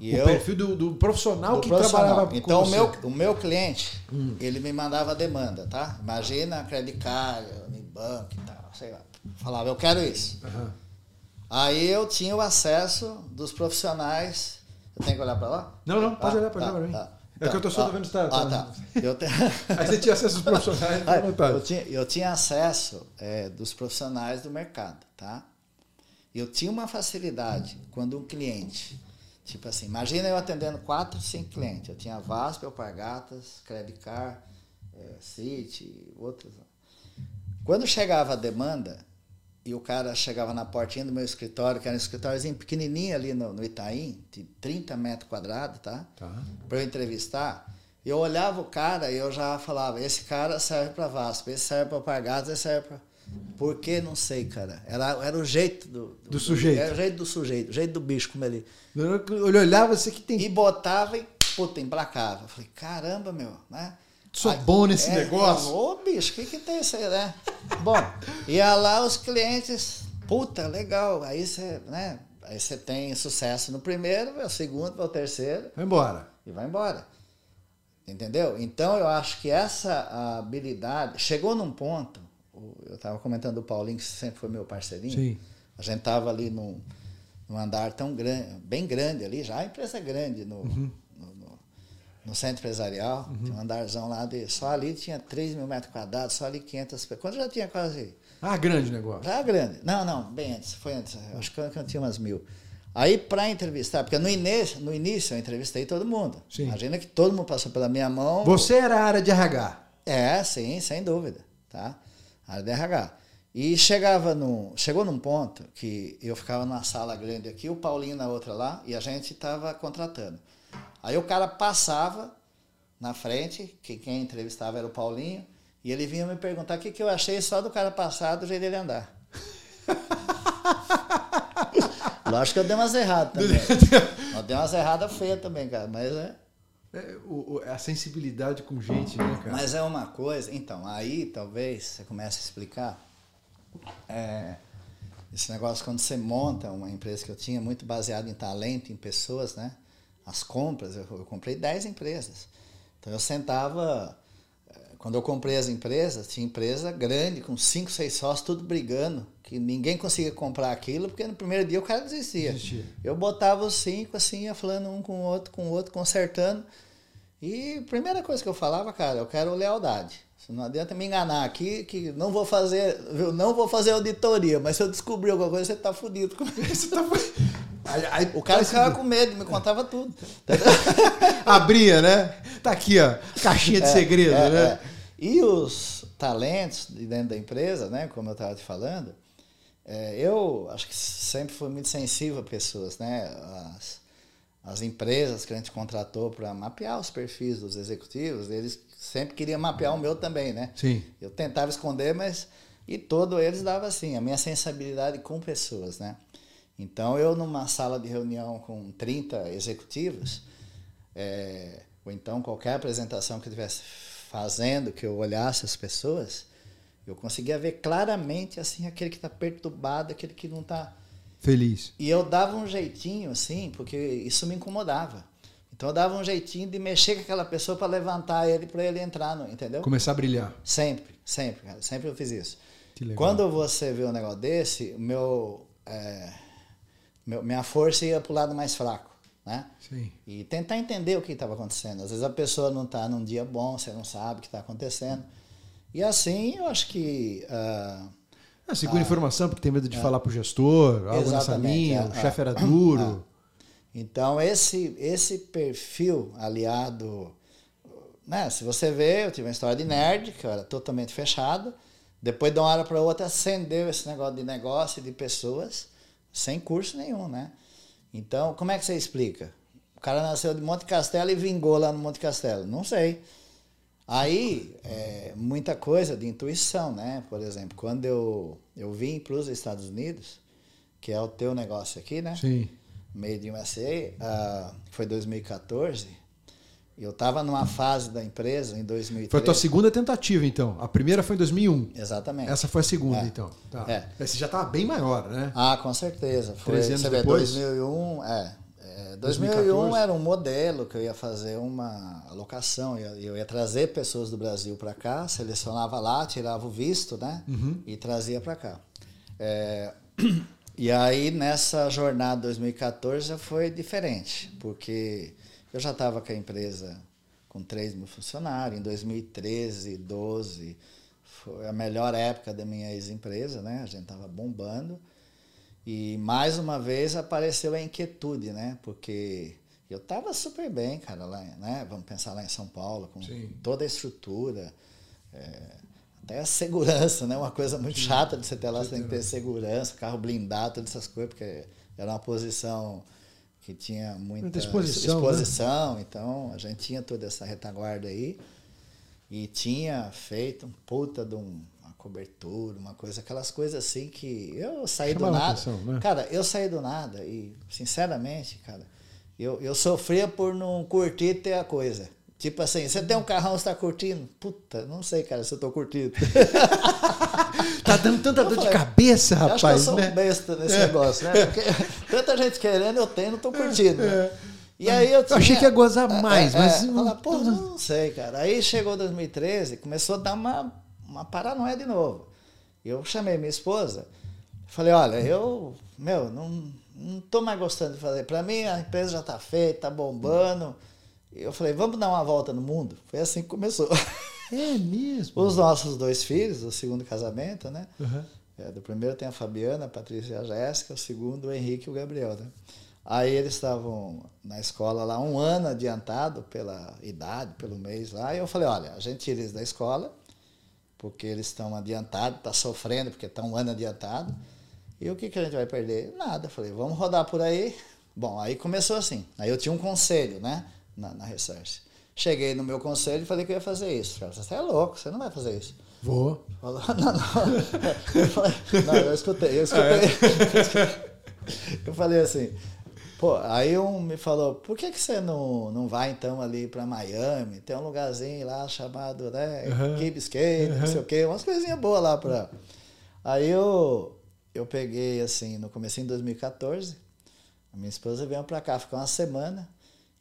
E
o
eu-
perfil do, do profissional
do
que
profissional.
trabalhava
Então,
com
o
você.
meu, o meu cliente, ele me mandava demanda, tá? Imagina Credit Card, Unibank e tal, sei lá. Falava, eu quero isso.
Aham.
Aí eu tinha o acesso dos profissionais. Eu tenho que olhar para lá?
Não, não, pode
Ah,
olhar, pode
tá,
mim.
tá.
É que eu tô só
ah,
vendo se tá-
Ah,
tá-
tá. Eu tenho... *laughs*
Aí você tinha acesso aos profissionais, *laughs*
eu, tinha, eu tinha acesso é, dos profissionais do mercado, tá? Eu tinha uma facilidade quando um cliente, tipo assim, imagina eu atendendo quatro, cinco clientes. Eu tinha VASP, Alpargatas, Credit Card, é, City, outros. Quando chegava a demanda, e o cara chegava na portinha do meu escritório, que era um escritóriozinho pequenininho ali no, no Itaim, de 30 metros quadrados, tá?
Tá.
para eu entrevistar, eu olhava o cara e eu já falava, esse cara serve para VASP, esse serve para Alpargatas, esse serve para... Por que? Não sei, cara. Era, era o jeito do...
Do sujeito.
Era o jeito do sujeito, o jeito do bicho, como ele...
Ele olhava, você que tem.
E botava e, puta, emplacava. Eu falei, caramba, meu, né?
Sou bom nesse
é,
negócio.
Ô, bicho, o que que tem isso aí, né? Bom, ia lá os clientes, puta, legal. Aí você, né? Aí você tem sucesso no primeiro, o segundo, o terceiro
Vai embora.
e vai embora. Entendeu? Então eu acho que essa habilidade chegou num ponto. O- Eu estava comentando do Paulinho, que sempre foi meu parceirinho.
Sim.
A gente estava ali num, num andar tão grande, bem grande ali, já a empresa é grande no,
Uhum.
no, no- no centro empresarial. Tinha um andarzão lá, de, só ali tinha 3 mil metros quadrados, só ali 500 pessoas. Quando já tinha quase
Ah, grande negócio.
já grande. Não, não, bem antes. Foi antes. Acho que eu, que eu tinha umas mil. Aí, para entrevistar, porque no início, no início eu entrevistei todo mundo.
Sim.
Imagina que todo mundo passou pela minha mão.
Você era a área de RH.
É, sim, sem dúvida. Tá? Área de RH. E chegava num, chegou num ponto que eu ficava numa sala grande aqui, o Paulinho na outra lá, e a gente estava contratando. Aí o cara passava na frente, que quem entrevistava era o Paulinho, e ele vinha me perguntar o que, que eu achei só do cara passar, do jeito dele andar. *laughs* Lógico que eu dei umas erradas *laughs* também. Eu dei umas erradas feias também, cara, mas é...
É, o- a sensibilidade com gente, né, cara?
Mas é uma coisa, então, aí talvez você comece a explicar. é, esse negócio quando você monta uma empresa que eu tinha muito baseado em talento, em pessoas, né? As compras, eu, eu comprei 10 empresas. Então eu sentava. Quando eu comprei as empresas, tinha empresa grande, com 5, 6 sócios, tudo brigando, que ninguém conseguia comprar aquilo, porque no primeiro dia o cara desistia.
Desistia.
Eu botava os cinco assim, ia falando um com o outro, com o outro, consertando. E a primeira coisa que eu falava, cara, eu quero lealdade. Não adianta me enganar aqui que não vou fazer, eu não vou fazer auditoria, mas se eu descobrir alguma coisa, você tá fudido comigo. *laughs*
Você tá... Aí- aí-
O cara ficava com medo, me contava tudo. *laughs*
Abria, né? Tá aqui, ó. Caixinha de segredo,
É,
né?
é. E os talentos de dentro da empresa, né, como eu estava te falando, é, eu acho que sempre fui muito sensível a pessoas, né? As, as empresas que a gente contratou para mapear os perfis dos executivos, eles sempre queriam mapear o meu também, né?
Sim.
Eu tentava esconder, mas e todo eles dava assim, a minha sensibilidade com pessoas, né? Então eu numa sala de reunião com 30 executivos, é, ou então qualquer apresentação que eu estivesse fazendo, que eu olhasse as pessoas, eu conseguia ver claramente assim aquele que está perturbado, aquele que não está
Feliz.
e eu dava um jeitinho, assim, porque isso me incomodava. Então eu dava um jeitinho de mexer com aquela pessoa para levantar ele, para ele entrar, no, entendeu?
Começar a brilhar.
Sempre, sempre, cara. Sempre eu fiz isso. Quando você vê um negócio desse, meu, é, meu- minha força ia para o lado mais fraco, né?
Sim.
E tentar entender o que estava acontecendo. Às vezes a pessoa não está num dia bom, você não sabe o que está acontecendo. E assim, eu acho que... ah,
Ah, segura informação porque tem medo de falar pro gestor, algo nessa linha,
é,
o
é.
chefe era duro. *coughs*
Então, esse, esse perfil aliado. Né, se você vê, eu tive uma história de nerd, que eu era totalmente fechado. Depois, de uma hora para outra, acendeu esse negócio de negócio e de pessoas, sem curso nenhum, né? Então, como é que você explica? O cara nasceu de Monte Castelo e vingou lá no Monte Castelo. Não sei. Aí, é, muita coisa de intuição, né? Por exemplo, quando eu, eu vim para os Estados Unidos, que é o teu negócio aqui, né?
Sim.
Made in USA, ah, foi 2014. Eu estava numa fase da empresa em 2013.
Foi a tua segunda tentativa, então. A primeira foi em 2001.
Exatamente.
Essa foi a segunda,
É.
então. Tá.
É.
Você já estava bem maior, né?
Ah, com certeza. Foi,
Três anos
você vê,
depois?
2001, é, é, 2001
2014?
era um modelo que eu ia fazer uma alocação. Eu, eu ia trazer pessoas do Brasil para cá, selecionava lá, tirava o visto, né?
Uhum.
E trazia para cá. É, *clears throat* E aí, nessa jornada 2014, já foi diferente, porque eu já estava com a empresa com 3 mil funcionários. Em 2013, 12, foi a melhor época da minha ex-empresa, né? A gente estava bombando. E mais uma vez apareceu a inquietude, né? Porque eu estava super bem, cara, lá, né? Vamos pensar lá em São Paulo, com Sim. toda a estrutura, é, até a segurança, né? Uma coisa muito chata de você ter lá, você tem que ter segurança, carro blindado, todas essas coisas, porque era uma posição que tinha muita, muita exposição, exposição né? então a gente tinha toda essa retaguarda aí e tinha feito um puta de um, uma cobertura, uma coisa, aquelas coisas assim que eu saí Chama do nada. Atenção, né? Cara, eu saí do nada e, sinceramente, cara, eu, eu sofria por não curtir ter a coisa. Tipo assim, você tem um carrão, você tá curtindo? Puta, não sei, cara, se eu tô curtindo. *laughs*
tá dando tanta dor de cabeça, rapaz.
Acho que eu sou
né?
um besta nesse é. negócio, né? Porque *laughs* tanta gente querendo, eu tenho, não tô curtindo. Né? É.
E aí eu, tinha, eu achei que ia gozar é, mais, é, mas.
É, falar, pô, não sei, cara. Aí chegou 2013, começou a dar uma, uma paranoia de novo. Eu chamei minha esposa, falei, olha, eu, meu, não, não tô mais gostando de fazer. Para mim, a empresa já tá feita, tá bombando. Eu falei, vamos dar uma volta no mundo? Foi assim que começou.
É mesmo?
Os nossos dois filhos, o segundo casamento, né? Uhum. É, do primeiro tem a Fabiana, a Patrícia e a Jéssica, o segundo o Henrique e o Gabriel, né? Aí eles estavam na escola lá um ano adiantado pela idade, pelo mês lá, e eu falei, olha, a gente tira eles da escola, porque eles estão adiantados, está sofrendo porque estão um ano adiantado, e o que, que a gente vai perder? Nada. Eu falei, vamos rodar por aí. Bom, aí começou assim. Aí eu tinha um conselho, né? Na, na Research. Cheguei no meu conselho e falei que eu ia fazer isso. Falei, você é louco, você não vai fazer isso.
Vou.
Falou, não, não. *laughs* Eu falei, não, eu escutei, eu escutei. Ah, é? *laughs* Eu falei assim, pô, aí um me falou, por que, que você não, não vai então ali para Miami? Tem um lugarzinho lá chamado, né, uhum. Key Biscayne, uhum. não sei o quê, umas coisinhas boas lá para. Aí eu, eu peguei assim, no começo de 2014, a minha esposa veio para cá, ficou uma semana.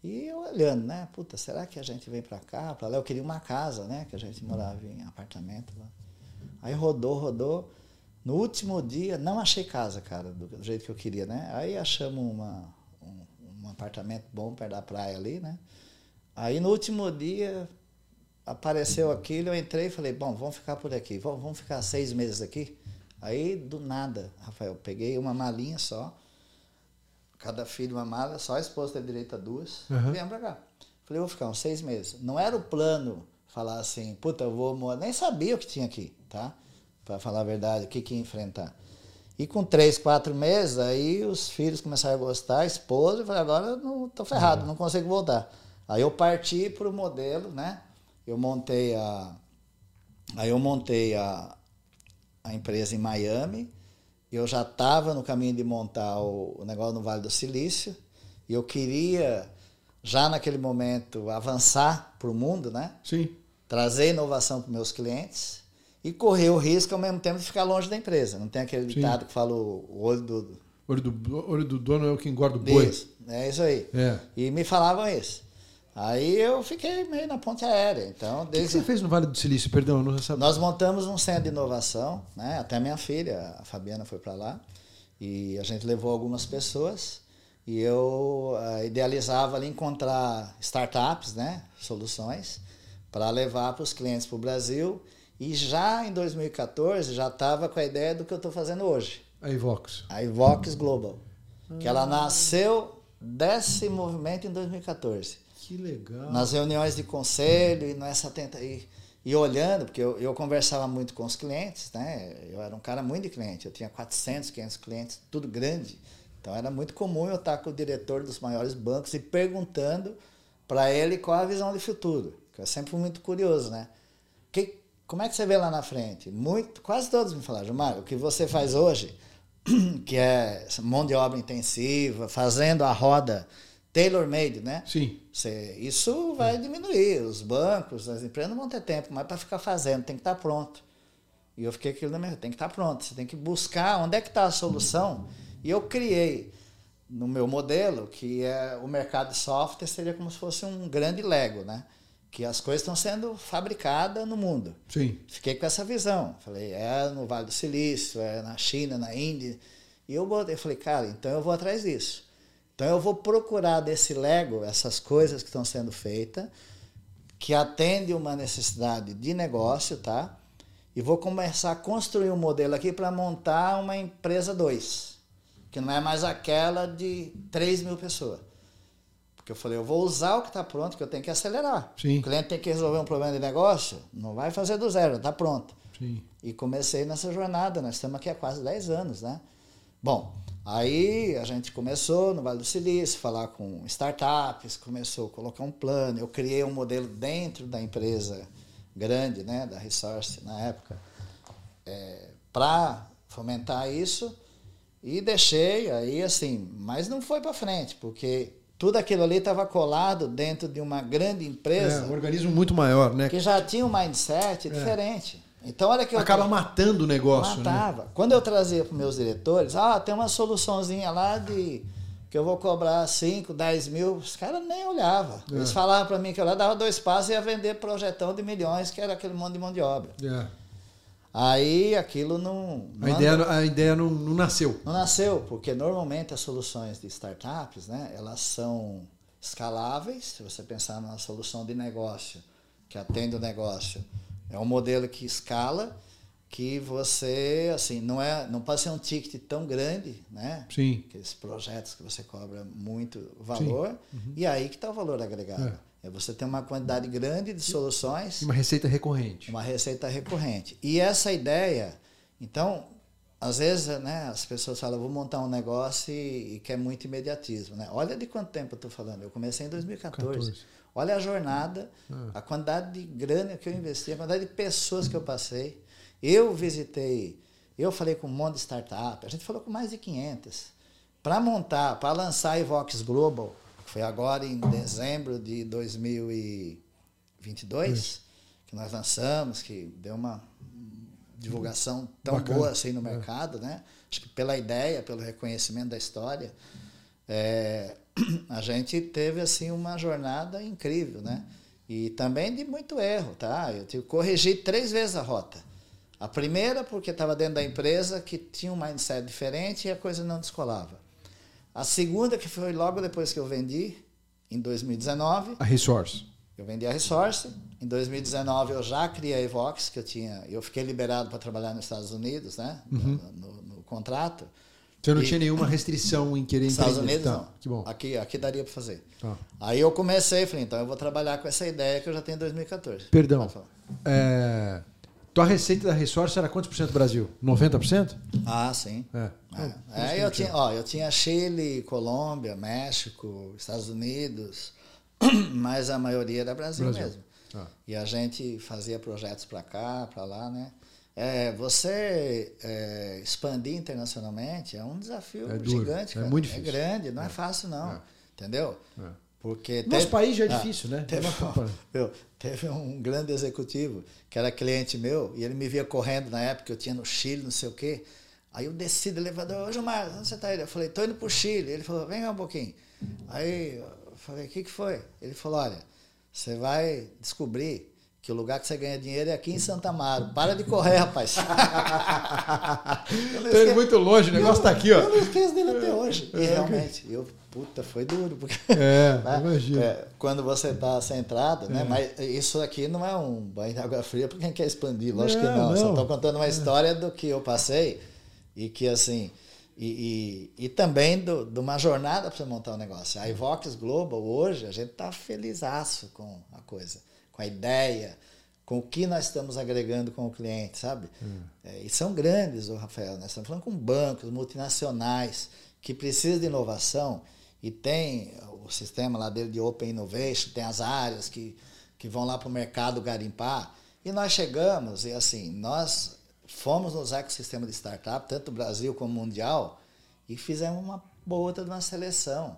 E eu olhando, né? Puta, será que a gente vem para cá, para lá? Eu queria uma casa, né? Que a gente morava em apartamento lá. Aí rodou, rodou. No último dia, não achei casa, cara, do, jeito que eu queria, né? Aí achamos uma, um, um, apartamento bom perto da praia ali, né? Aí no último dia apareceu aquilo, eu entrei e falei, bom, vamos ficar por aqui, vamos, vamos ficar seis meses aqui. Aí do nada, Rafael, peguei uma malinha só cada filho uma mala, só a esposa tem direito a duas, uhum. vem pra cá. Falei, vou ficar uns seis meses. Não era o plano falar assim, puta, eu vou morar. Nem sabia o que tinha aqui, tá? Para falar a verdade, o que, que ia enfrentar. E com três, quatro meses, aí os filhos começaram a gostar, a esposa, eu falei, agora eu não tô ferrado, uhum. não consigo voltar. Aí eu parti para o modelo, né? Eu montei a. Aí eu montei a, a empresa em Miami, eu já estava no caminho de montar o, negócio no Vale do Silício e eu queria já naquele momento avançar para o mundo, né?
Sim.
Trazer inovação para meus clientes e correr o risco ao mesmo tempo de ficar longe da empresa. Não tem aquele ditado que fala o olho do
olho do olho do dono é o que engorda o boi.
Isso, é isso aí.
É.
E me falavam isso. Aí eu fiquei meio na ponte aérea. Então,
desde... O que você fez no Vale do Silício? Perdão, não
sabe. Nós montamos um centro de inovação, né? Até minha filha, a Fabiana, foi para lá. E a gente levou algumas pessoas. E eu uh, idealizava ali encontrar startups, né? Soluções para levar para os clientes para o Brasil. E já em 2014 já estava com a ideia do que eu estou fazendo hoje.
A Ivox.
A Ivox Global. Ah. Que ela nasceu desse movimento em 2014.
Que legal.
Nas reuniões de conselho e nessa tenta e, e olhando, porque eu, eu conversava muito com os clientes, né? Eu era um cara muito de cliente, eu tinha 400, 500 clientes, tudo grande. Então era muito comum eu estar com o diretor dos maiores bancos e perguntando para ele qual a visão de futuro. Que eu sempre fui muito curioso, né? Que, como é que você vê lá na frente? Muito, quase todos me falaram, Mário, o que você faz hoje, *clears throat* que é mão de obra intensiva, fazendo a roda tailor-made, né?
Sim.
Você, isso vai diminuir. Os bancos, as empresas não vão ter tempo mais para ficar fazendo, tem que estar tá pronto. E eu fiquei aquilo na minha tem que estar tá pronto. Você tem que buscar onde é que está a solução. E eu criei no meu modelo que é o mercado de software seria como se fosse um grande Lego, né? Que as coisas estão sendo fabricadas no mundo.
Sim.
Fiquei com essa visão. Falei, é no Vale do Silício, é na China, na Índia. E eu, eu falei, cara, então eu vou atrás disso. Então eu vou procurar desse Lego essas coisas que estão sendo feitas, que atendem uma necessidade de negócio, tá? E vou começar a construir um modelo aqui para montar uma empresa 2, que não é mais aquela de 3 mil pessoas. Porque eu falei, eu vou usar o que está pronto, que eu tenho que acelerar.
Sim.
O cliente tem que resolver um problema de negócio, não vai fazer do zero, está pronto.
Sim.
E comecei nessa jornada, nós estamos aqui há quase 10 anos, né? Bom, aí a gente começou no Vale do Silício, falar com startups, começou a colocar um plano, eu criei um modelo dentro da empresa grande, né, da Resource na época, é, para fomentar isso e deixei aí assim, mas não foi para frente, porque tudo aquilo ali estava colado dentro de uma grande empresa
É, um organismo muito maior, né?
que já tinha um mindset diferente. Então, olha que eu
Acaba matando o negócio, né?
matava. Quando eu trazia para meus diretores, ah, tem uma soluçãozinha lá de que eu vou cobrar 5, 10 mil, os caras nem olhavam.
É.
Eles falavam para mim que eu lá dava dois passos e ia vender projetão de milhões, que era aquele monte de mão de obra.
É.
Aí aquilo não.
A
não
ideia, a ideia não, não nasceu.
não nasceu, porque normalmente as soluções de startups, né, elas são escaláveis. Se você pensar numa solução de negócio que atende o negócio, é um modelo que escala, que você, assim, não é, não pode ser um ticket tão grande, né?
Sim.
Aqueles projetos que você cobra muito valor, e aí que está o valor agregado. É. você ter uma quantidade grande de soluções
E uma receita recorrente.
uma receita recorrente. E essa ideia, então, às vezes, né, as pessoas falam, vou montar um negócio e, e quer muito imediatismo, né? Olha de quanto tempo eu estou falando. Eu comecei em 2014.
14.
Olha a jornada, a quantidade de grana que eu investi, a quantidade de pessoas que eu passei. Eu visitei, eu falei com um monte de startup, a gente falou com mais de 500. Para montar, para lançar a Evox Global, que foi agora em dezembro de 2022, que nós lançamos, que deu uma divulgação tão
Bacana.
boa assim no mercado, né? Acho que pela ideia, pelo reconhecimento da história, é, *clears throat* a gente teve assim uma jornada incrível, né? E também de muito erro, tá? Eu tive que corrigir três vezes a rota. A primeira porque estava dentro da empresa que tinha um mindset diferente e a coisa não descolava. A segunda que foi logo depois que eu vendi, em 2019,
A resource.
eu vendi a Resource. Em 2019 eu já criei a Evox, que eu tinha, eu fiquei liberado para trabalhar nos Estados Unidos, né?
Uhum.
No, no- no contrato.
Você não
E-
tinha nenhuma restrição em querer
Estados. Unidos
Tá,
não.
Que bom.
Aqui, aqui daria para fazer.
Tá.
Aí eu comecei, falei, então eu vou trabalhar com essa ideia que eu já tenho em 2014.
Perdão.
Falar.
É, tua receita da resource era quantos por cento do Brasil? 90%?
Ah, sim.
É.
É, eu, tinha, ó, eu tinha Chile, Colômbia, México, Estados Unidos, *clears throat* mas a maioria era Brasil,
Brasil.
mesmo.
Ah.
E a gente fazia projetos para cá, para lá, né? É, você é, expandir internacionalmente é um desafio
É
gigante,
é
cara.
muito difícil.
grande, não é, fácil não,
É.
entendeu?
É.
Porque
Nosso
teve-
país já é
Ah,
difícil, né?
Teve,
pra- *laughs*
meu, teve um grande executivo que era cliente meu e ele me via correndo na época que eu tinha no Chile, não sei o quê. Aí eu desci do elevador, ô Gilmar, onde você tá indo? Eu falei, tô indo pro Chile. Ele falou, vem cá um pouquinho. Aí eu falei, o que, que foi? Ele falou, olha, você vai descobrir que o lugar que você ganha dinheiro é aqui em Santa Amaro. Para de correr, rapaz. Não *laughs*
Tá indo muito longe, o negócio tá aqui, ó.
Eu não esqueço dele até hoje. E realmente, eu, puta, foi duro. Porque, *laughs*
É, *laughs*
né?
imagino.
É, quando você está centrado, né? Mas isso aqui não é um banho de água fria para quem quer expandir, lógico que não. Só
não.
estou contando uma história do que eu passei e que assim. E, e, e também do, de uma jornada para você montar um negócio. A Ivox Global, hoje, a gente está felizaço com a coisa, com a ideia, com o que nós estamos agregando com o cliente, sabe? É, e são grandes, o Rafael, nós estamos falando com bancos multinacionais que precisam de inovação e tem o sistema lá dele de Open Innovation, tem as áreas que, que vão lá para o mercado garimpar. E nós chegamos, e assim, nós fomos nos ecossistemas de startup, tanto Brasil como mundial, e fizemos uma boa de uma seleção.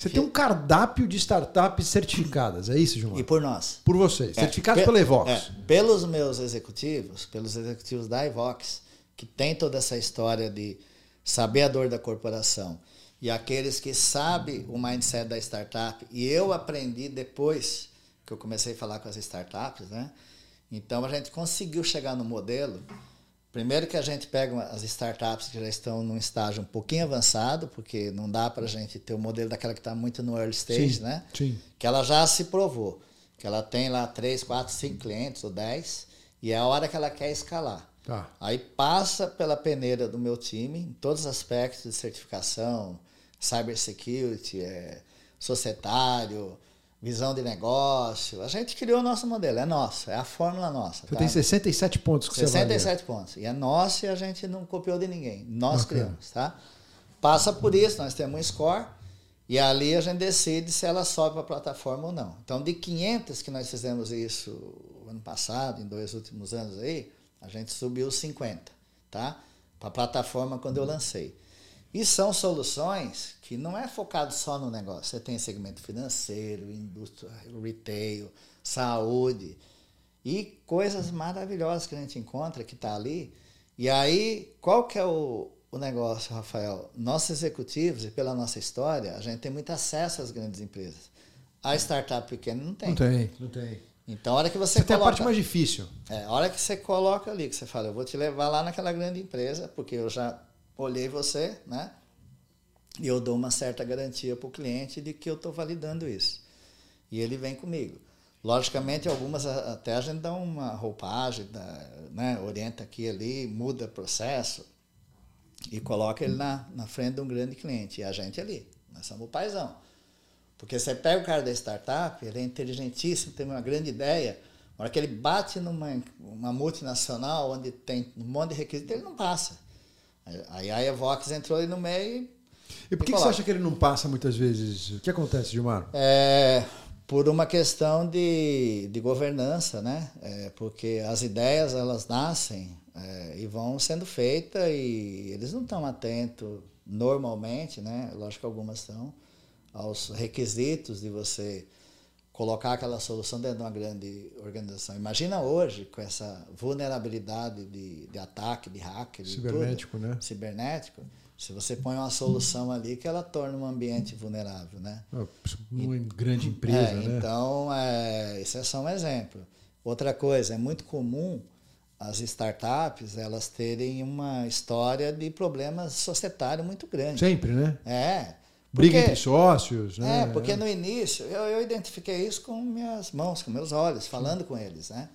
Você tem um cardápio de startups certificadas, é isso, Gilmar?
E por nós.
Por vocês,
É,
certificados
pe-
pela Evox.
é, pelos meus executivos, pelos executivos da Evox, que tem toda essa história de saber a dor da corporação, e aqueles que sabem o mindset da startup, e eu aprendi depois que eu comecei a falar com as startups, né? Então a gente conseguiu chegar no modelo Primeiro que a gente pega as startups que já estão num estágio um pouquinho avançado, porque não dá para a gente ter o modelo daquela que está muito no early stage,
Sim,
né?
sim.
Que ela já se provou, que ela tem lá 3, 4, 5 clientes ou 10, e é a hora que ela quer escalar.
Tá.
Aí passa pela peneira do meu time, em todos os aspectos de certificação, cybersecurity, é, societário, visão de negócio. A gente criou o nosso modelo, é nosso, é a fórmula nossa.
Você
tá?
tem 67 pontos que você
67 pontos. E é nosso e a gente não copiou de ninguém. Nós
Bacana.
criamos, tá? Passa por isso, nós temos um score e ali a gente decide se ela sobe para a plataforma ou não. Então, de 500 que nós fizemos isso ano passado, em dois últimos anos aí, a gente subiu 50, tá? Para a plataforma quando eu lancei. E são soluções que não é focado só no negócio. Você tem segmento financeiro, indústria, retail, saúde e coisas maravilhosas que a gente encontra que está ali. E aí, qual que é o, o negócio, Rafael? Nossos executivos, e pela nossa história, a gente tem muito acesso às grandes empresas. A startup pequena não tem.
Não tem, não tem.
Então, a hora que você,
Você tem a
coloca...
parte mais difícil.
É, a hora que você coloca ali, que você fala, eu vou te levar lá naquela grande empresa, porque eu já olhei você, né? E eu dou uma certa garantia para o cliente de que eu estou validando isso. E ele vem comigo. Logicamente, algumas até a gente dá uma roupagem, dá, né? orienta aqui ali, muda processo e coloca ele na, na frente de um grande cliente. E a gente ali, nós somos o paizão. Porque você pega o cara da startup, ele é inteligentíssimo, tem uma grande ideia. Na hora que ele bate numa uma multinacional onde tem um monte de requisitos, ele não passa. Aí a Evox entrou ali no meio e.
E por que, que você acha que ele não passa muitas vezes? O que acontece, Gilmar?
É, por uma questão de, de governança, né? É, porque as ideias elas nascem é, e vão sendo feitas e eles não estão atentos normalmente, né? Lógico que algumas estão aos requisitos de você colocar aquela solução dentro de uma grande organização. Imagina hoje com essa vulnerabilidade de, de ataque, de hacker,
Cibernético,
tudo,
né?
Cibernético. Se você põe uma solução ali que ela torna um ambiente vulnerável, né?
Uma grande empresa,
É,
né?
Então, é, isso é só um exemplo. Outra coisa, é muito comum as startups elas terem uma história de problemas societários muito grande.
Sempre, né?
É.
Briga
porque-
entre sócios, né?
é, porque no início eu, eu identifiquei isso com minhas mãos, com meus olhos, falando com eles, né?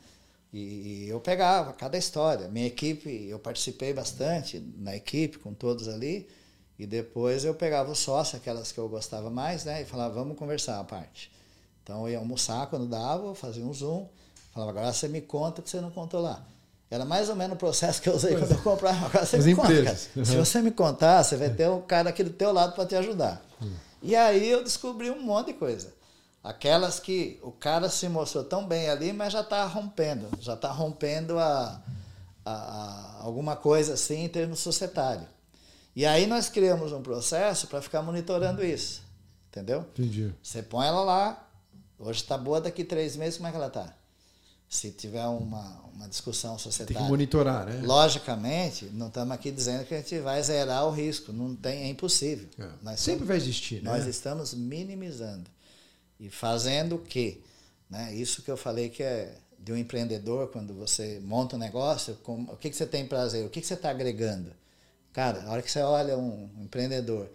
E, e eu pegava cada história. Minha equipe, eu participei bastante na equipe, com todos ali, e depois eu pegava o sócio, aquelas que eu gostava mais, né? E falava, vamos conversar a parte. Então eu ia almoçar quando dava, fazia um zoom, falava, agora você me conta o que você não contou lá. Era mais ou menos o processo que eu usei quando eu comprava. Agora você
As
me conta,
empresas.
cara. Se você me contar, você vai ter um cara aqui do teu lado para te ajudar. E aí eu descobri um monte de coisa. Aquelas que o cara se mostrou tão bem ali, mas já está rompendo. Já está rompendo a, a- a- alguma coisa assim em termos societários. E aí nós criamos um processo para ficar monitorando isso. Entendeu?
Entendi.
Você põe ela lá, hoje está boa, daqui três meses, como é que ela está? Se tiver uma, uma discussão
Tem que
societária.
monitorar, né?
Logicamente, não estamos aqui dizendo que a gente vai zerar o risco. Não tem, é impossível.
É.
Nós
Sempre
estamos-
vai existir, né?
nós estamos minimizando. E fazendo o quê? Né? Isso que eu falei que é de um empreendedor, quando você monta um negócio, com- o que, que você tem prazer? O que, que você está agregando? Cara, a hora que você olha um empreendedor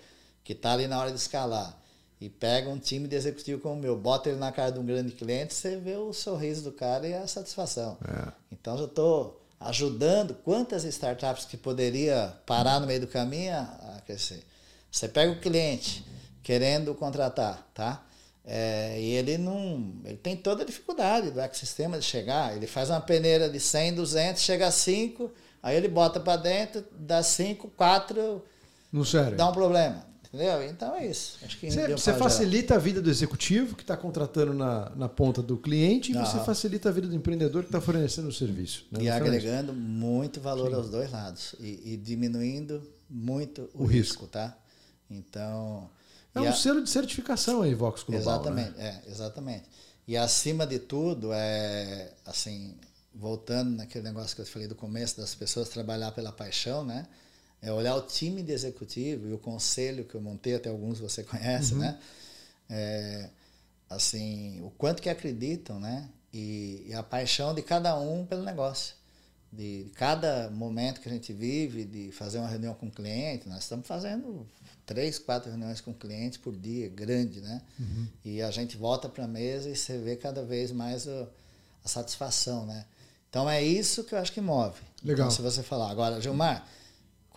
que está ali na hora de escalar e pega um time de executivo como o meu, bota ele na cara de um grande cliente, você vê o sorriso do cara e a satisfação.
É.
Então, eu estou ajudando quantas startups que poderia parar no meio do caminho a crescer. Você pega o cliente querendo contratar, tá? É, e ele não, ele tem toda a dificuldade do ecossistema de chegar. Ele faz uma peneira de 100, 200, chega a 5, aí ele bota para dentro, dá 5, 4,
No sério.
dá um problema. Entendeu? Então é isso.
Você, facilita a vida do executivo que está contratando na, na ponta do cliente e você facilita a vida do empreendedor que está fornecendo o serviço. né?
E
Não
agregando muito valor aos dois lados. E, e diminuindo muito o,
O
risco, tá? Então.
É um
a-
selo de certificação aí, Vox Global.
Exatamente,
Né?
é, exatamente. E acima de tudo, é assim, voltando naquele negócio que eu falei do começo, das pessoas trabalhar pela paixão, né? É olhar o time de executivo e o conselho que eu montei, até alguns você conhece, né? É, assim, o quanto que acreditam, né? E, e a paixão de cada um pelo negócio. de cada momento que a gente vive, de fazer uma reunião com o cliente, nós estamos fazendo três, quatro reuniões com clientes por dia, grande, né? Uhum. E a gente volta para a mesa e você vê cada vez mais a, a, satisfação, né? Então é isso que eu acho que move.
Legal.
Então, se você falar, agora, Gilmar,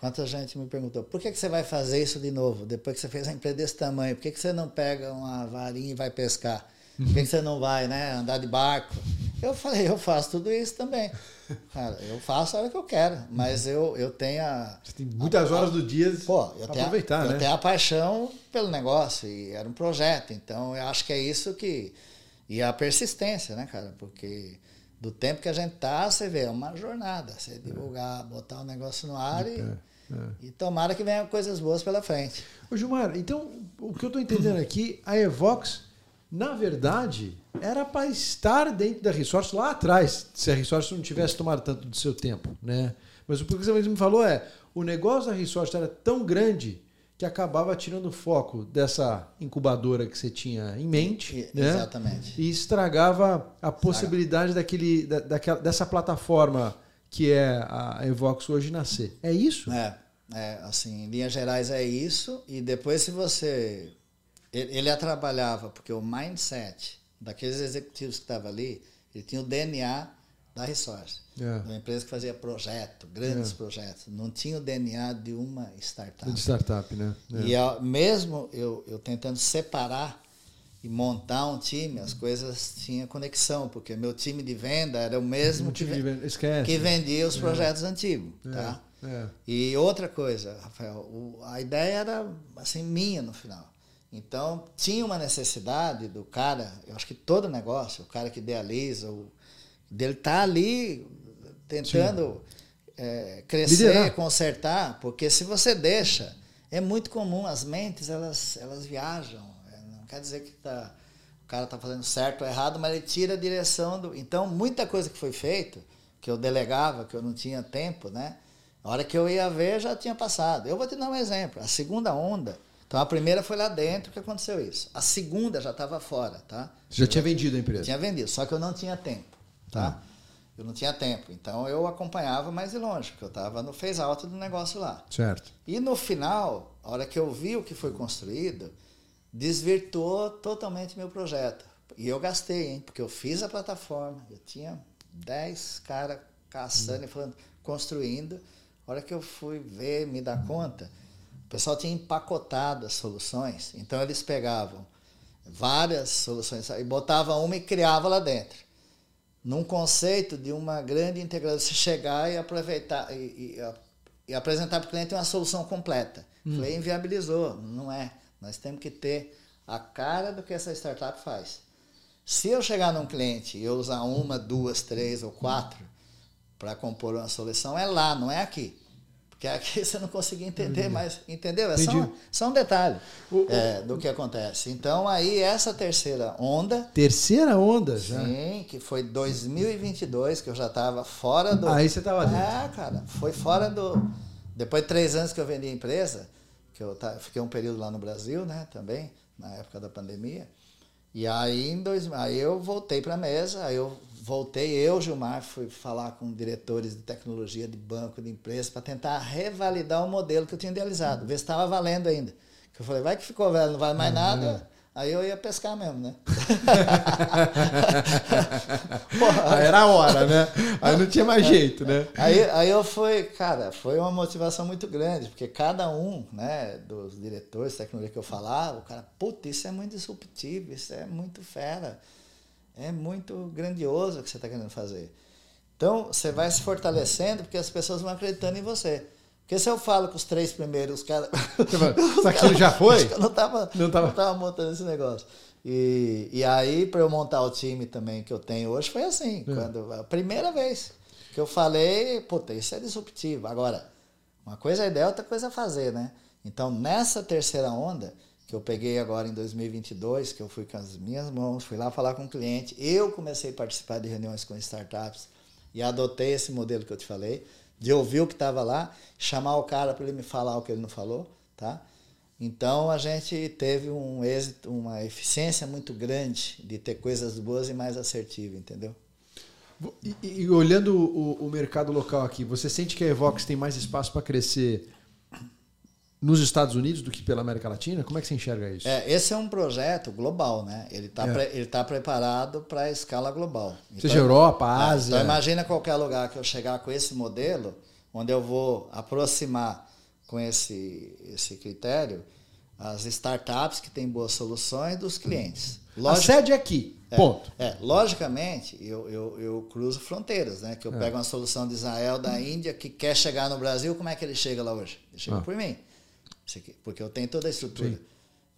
quanta gente me perguntou, por que, que você vai fazer isso de novo? Depois que você fez a empresa desse tamanho, por que, que você não pega uma varinha e vai pescar? Por que, que você não vai, né, andar de barco? Eu falei, eu faço tudo isso também. Cara, eu faço a hora que eu quero, mas eu, eu tenho a.
Você tem muitas
a,
horas do dia
pô, eu
tenho aproveitar,
a,
né?
Eu tenho a paixão pelo negócio e era um projeto, então eu acho que é isso que. E a persistência, né, cara? Porque do tempo que a gente tá, você vê, é uma jornada. Você divulgar, botar o negócio no ar e, é, e tomara que venham coisas boas pela frente.
Ô Gilmar, então o que eu estou entendendo aqui, a Evox na verdade, era para estar dentro da Resource lá atrás, se a Resource não tivesse tomado tanto do seu tempo. Né? Mas o que você me falou é, o negócio da Resource era tão grande que acabava tirando o foco dessa incubadora que você tinha em mente.
E,
né?
Exatamente.
E estragava a possibilidade daquele, da, daquela, dessa plataforma que é a Evox hoje nascer. É isso?
É, é, assim, em linhas gerais é isso. E depois se você ele, ele trabalhava, porque o mindset daqueles executivos que estavam ali, ele tinha o DNA da Resource. É. Uma empresa que fazia projeto, grandes é. projetos. Não tinha o DNA de uma startup.
De startup, né?
É. E mesmo eu, eu tentando separar e montar um time, as coisas tinham conexão, porque meu time de venda era o mesmo que, que, vendia os é. projetos antigos. É. Tá? E outra coisa, Rafael, o, a ideia era assim minha no final. Então, tinha uma necessidade do cara, eu acho que todo negócio, o cara que idealiza, o, dele estar tá ali tentando é, crescer, Liderar. consertar, porque se você deixa, é muito comum, as mentes elas, elas viajam. Quer dizer que tá, o cara está fazendo certo ou errado, mas ele tira a direção do. Então, muita coisa que foi feita, que eu delegava, que eu não tinha tempo, né? A hora que eu ia ver, já tinha passado. Eu vou te dar um exemplo. A segunda onda então a primeira foi lá dentro que aconteceu isso. A segunda já estava fora, tá?
Você já tinha vendido a empresa?
Tinha vendido, só que eu não tinha tempo, tá? Ah. Eu não tinha tempo. Então eu acompanhava mais de longe, porque eu estava no phase out do negócio lá.
Certo.
E no final, a hora que eu vi o que foi construído, desvirtuou totalmente meu projeto. E eu gastei, hein? Porque eu fiz a plataforma, eu tinha 10 caras caçando e falando, construindo. A hora que eu fui ver, me dar conta pessoal tinha empacotado as soluções, então eles pegavam várias soluções e botavam uma e criava lá dentro. Num conceito de uma grande integração, você chegar e aproveitar e, e, e apresentar para o cliente uma solução completa. Hum. Falei, inviabilizou, não é. Nós temos que ter a cara do que essa startup faz. Se eu chegar num cliente e eu usar uma, duas, três ou quatro para compor uma solução, é lá, não é aqui. Que aqui *laughs* você não conseguia entender, mas entendeu? É só, só um detalhe o, é, do que acontece. Então, aí, essa terceira onda.
Terceira onda já?
Sim, que foi 2022, que eu já estava fora do.
Aí você estava dentro.
É, cara, foi fora do. Depois de três anos que eu vendi a empresa, que eu fiquei um período lá no Brasil, né, também, na época da pandemia. E aí, em dois, aí eu voltei para a mesa, aí eu voltei, eu, Gilmar, fui falar com diretores de tecnologia de banco, de empresa, para tentar revalidar o modelo que eu tinha idealizado, ver se estava valendo ainda. Que eu falei, vai que ficou velho, não vale mais uhum. nada. Aí eu ia pescar mesmo, né? *laughs*
Porra, aí era a hora, né? Aí não tinha mais jeito, né?
Aí, aí eu fui, cara, foi uma motivação muito grande, porque cada um, né, dos diretores de tecnologia que eu falava, o cara, puta, isso é muito disruptivo, isso é muito fera, é muito grandioso o que você está querendo fazer. Então, você vai se fortalecendo porque as pessoas vão acreditando em você. Porque se eu falo com os três primeiros, os caras.
Isso aquilo já foi?
eu não estava não tava... não tava montando esse negócio. E, e aí, para eu montar o time também que eu tenho hoje, foi assim. É. Quando, a primeira vez que eu falei, puta, isso é disruptivo. Agora, uma coisa é ideia, outra coisa é fazer, né? Então, nessa terceira onda, que eu peguei agora em 2022, que eu fui com as minhas mãos, fui lá falar com o cliente, eu comecei a participar de reuniões com startups e adotei esse modelo que eu te falei de ouvir o que estava lá, chamar o cara para ele me falar o que ele não falou, tá? Então a gente teve um êxito, uma eficiência muito grande de ter coisas boas e mais assertivas, entendeu?
E, e olhando o, o, mercado local aqui, você sente que a Evox tem mais espaço para crescer nos Estados Unidos do que pela América Latina? Como é que você enxerga isso?
É, esse é um projeto global, né? Ele está é. ele tá preparado para a escala global.
Seja então, Europa, é, Ásia.
Então imagina qualquer lugar que eu chegar com esse modelo, onde eu vou aproximar com esse, esse critério as startups que têm boas soluções dos clientes.
Lógico, a sede é aqui,
é,
ponto.
É, logicamente, eu, eu, eu cruzo fronteiras, né? Que eu é. pego uma solução de Israel, da Índia, que quer chegar no Brasil, como é que ele chega lá hoje? Ele chega ah. por mim porque eu tenho toda a estrutura. Sim.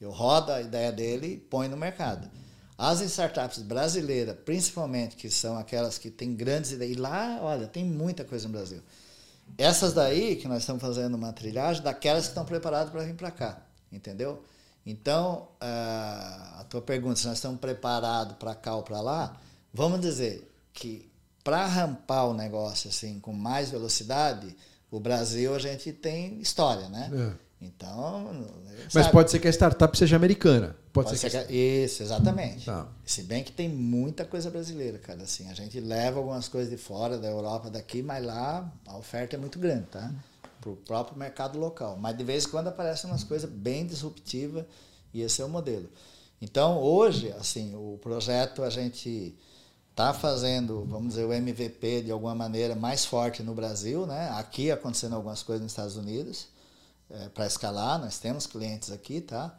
Eu rodo a ideia dele e põe no mercado. As startups brasileiras, principalmente, que são aquelas que têm grandes ideias, e lá, olha, tem muita coisa no Brasil. Essas daí, que nós estamos fazendo uma trilhagem, daquelas que estão preparadas para vir para cá, entendeu? Então, ah, a tua pergunta, se nós estamos preparados para cá ou para lá, vamos dizer que para rampar o negócio assim com mais velocidade, o Brasil a gente tem história, né? É. Então.
Mas sabe? pode ser que a startup seja americana. Pode,
pode ser, ser que... Isso, exatamente. Tá. Se bem que tem muita coisa brasileira, cara. Assim, a gente leva algumas coisas de fora, da Europa, daqui, mas lá a oferta é muito grande, tá? Para o próprio mercado local. Mas de vez em quando aparecem umas coisas bem disruptivas e esse é o modelo. Então, hoje, assim, o projeto a gente está fazendo, vamos dizer, o MVP de alguma maneira mais forte no Brasil, né? Aqui acontecendo algumas coisas nos Estados Unidos é, para escalar, nós temos clientes aqui, tá?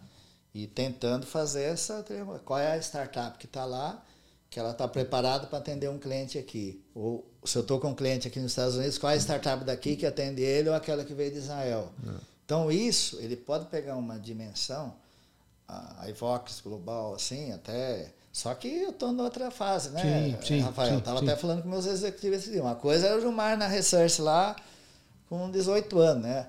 E tentando fazer essa. Qual é a startup que está lá, que ela está preparada para atender um cliente aqui? Ou se eu estou com um cliente aqui nos Estados Unidos, qual é a startup daqui que atende ele ou aquela que veio de Israel? É. Então, isso, ele pode pegar uma dimensão, a Ivox Global, assim, até. Só que eu estou em outra fase, né?
Sim, sim,
Rafael,
sim,
estava até falando com meus executivos esse dia. Uma coisa era o Gilmar na Research lá, com 18 anos, né?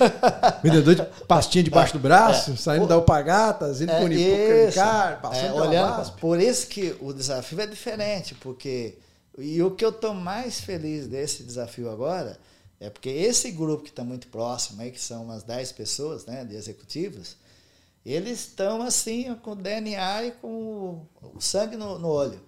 *laughs*
Vendedor de pastinha debaixo do braço, é, saindo o, da alpagatas, indo é, com
Unicar, passando é, olhando, Por isso que o desafio é diferente, porque e o que eu estou mais feliz desse desafio agora é porque esse grupo que está muito próximo aí, que são umas 10 pessoas, né, de executivos, eles estão assim com o DNA e com o sangue no, no olho.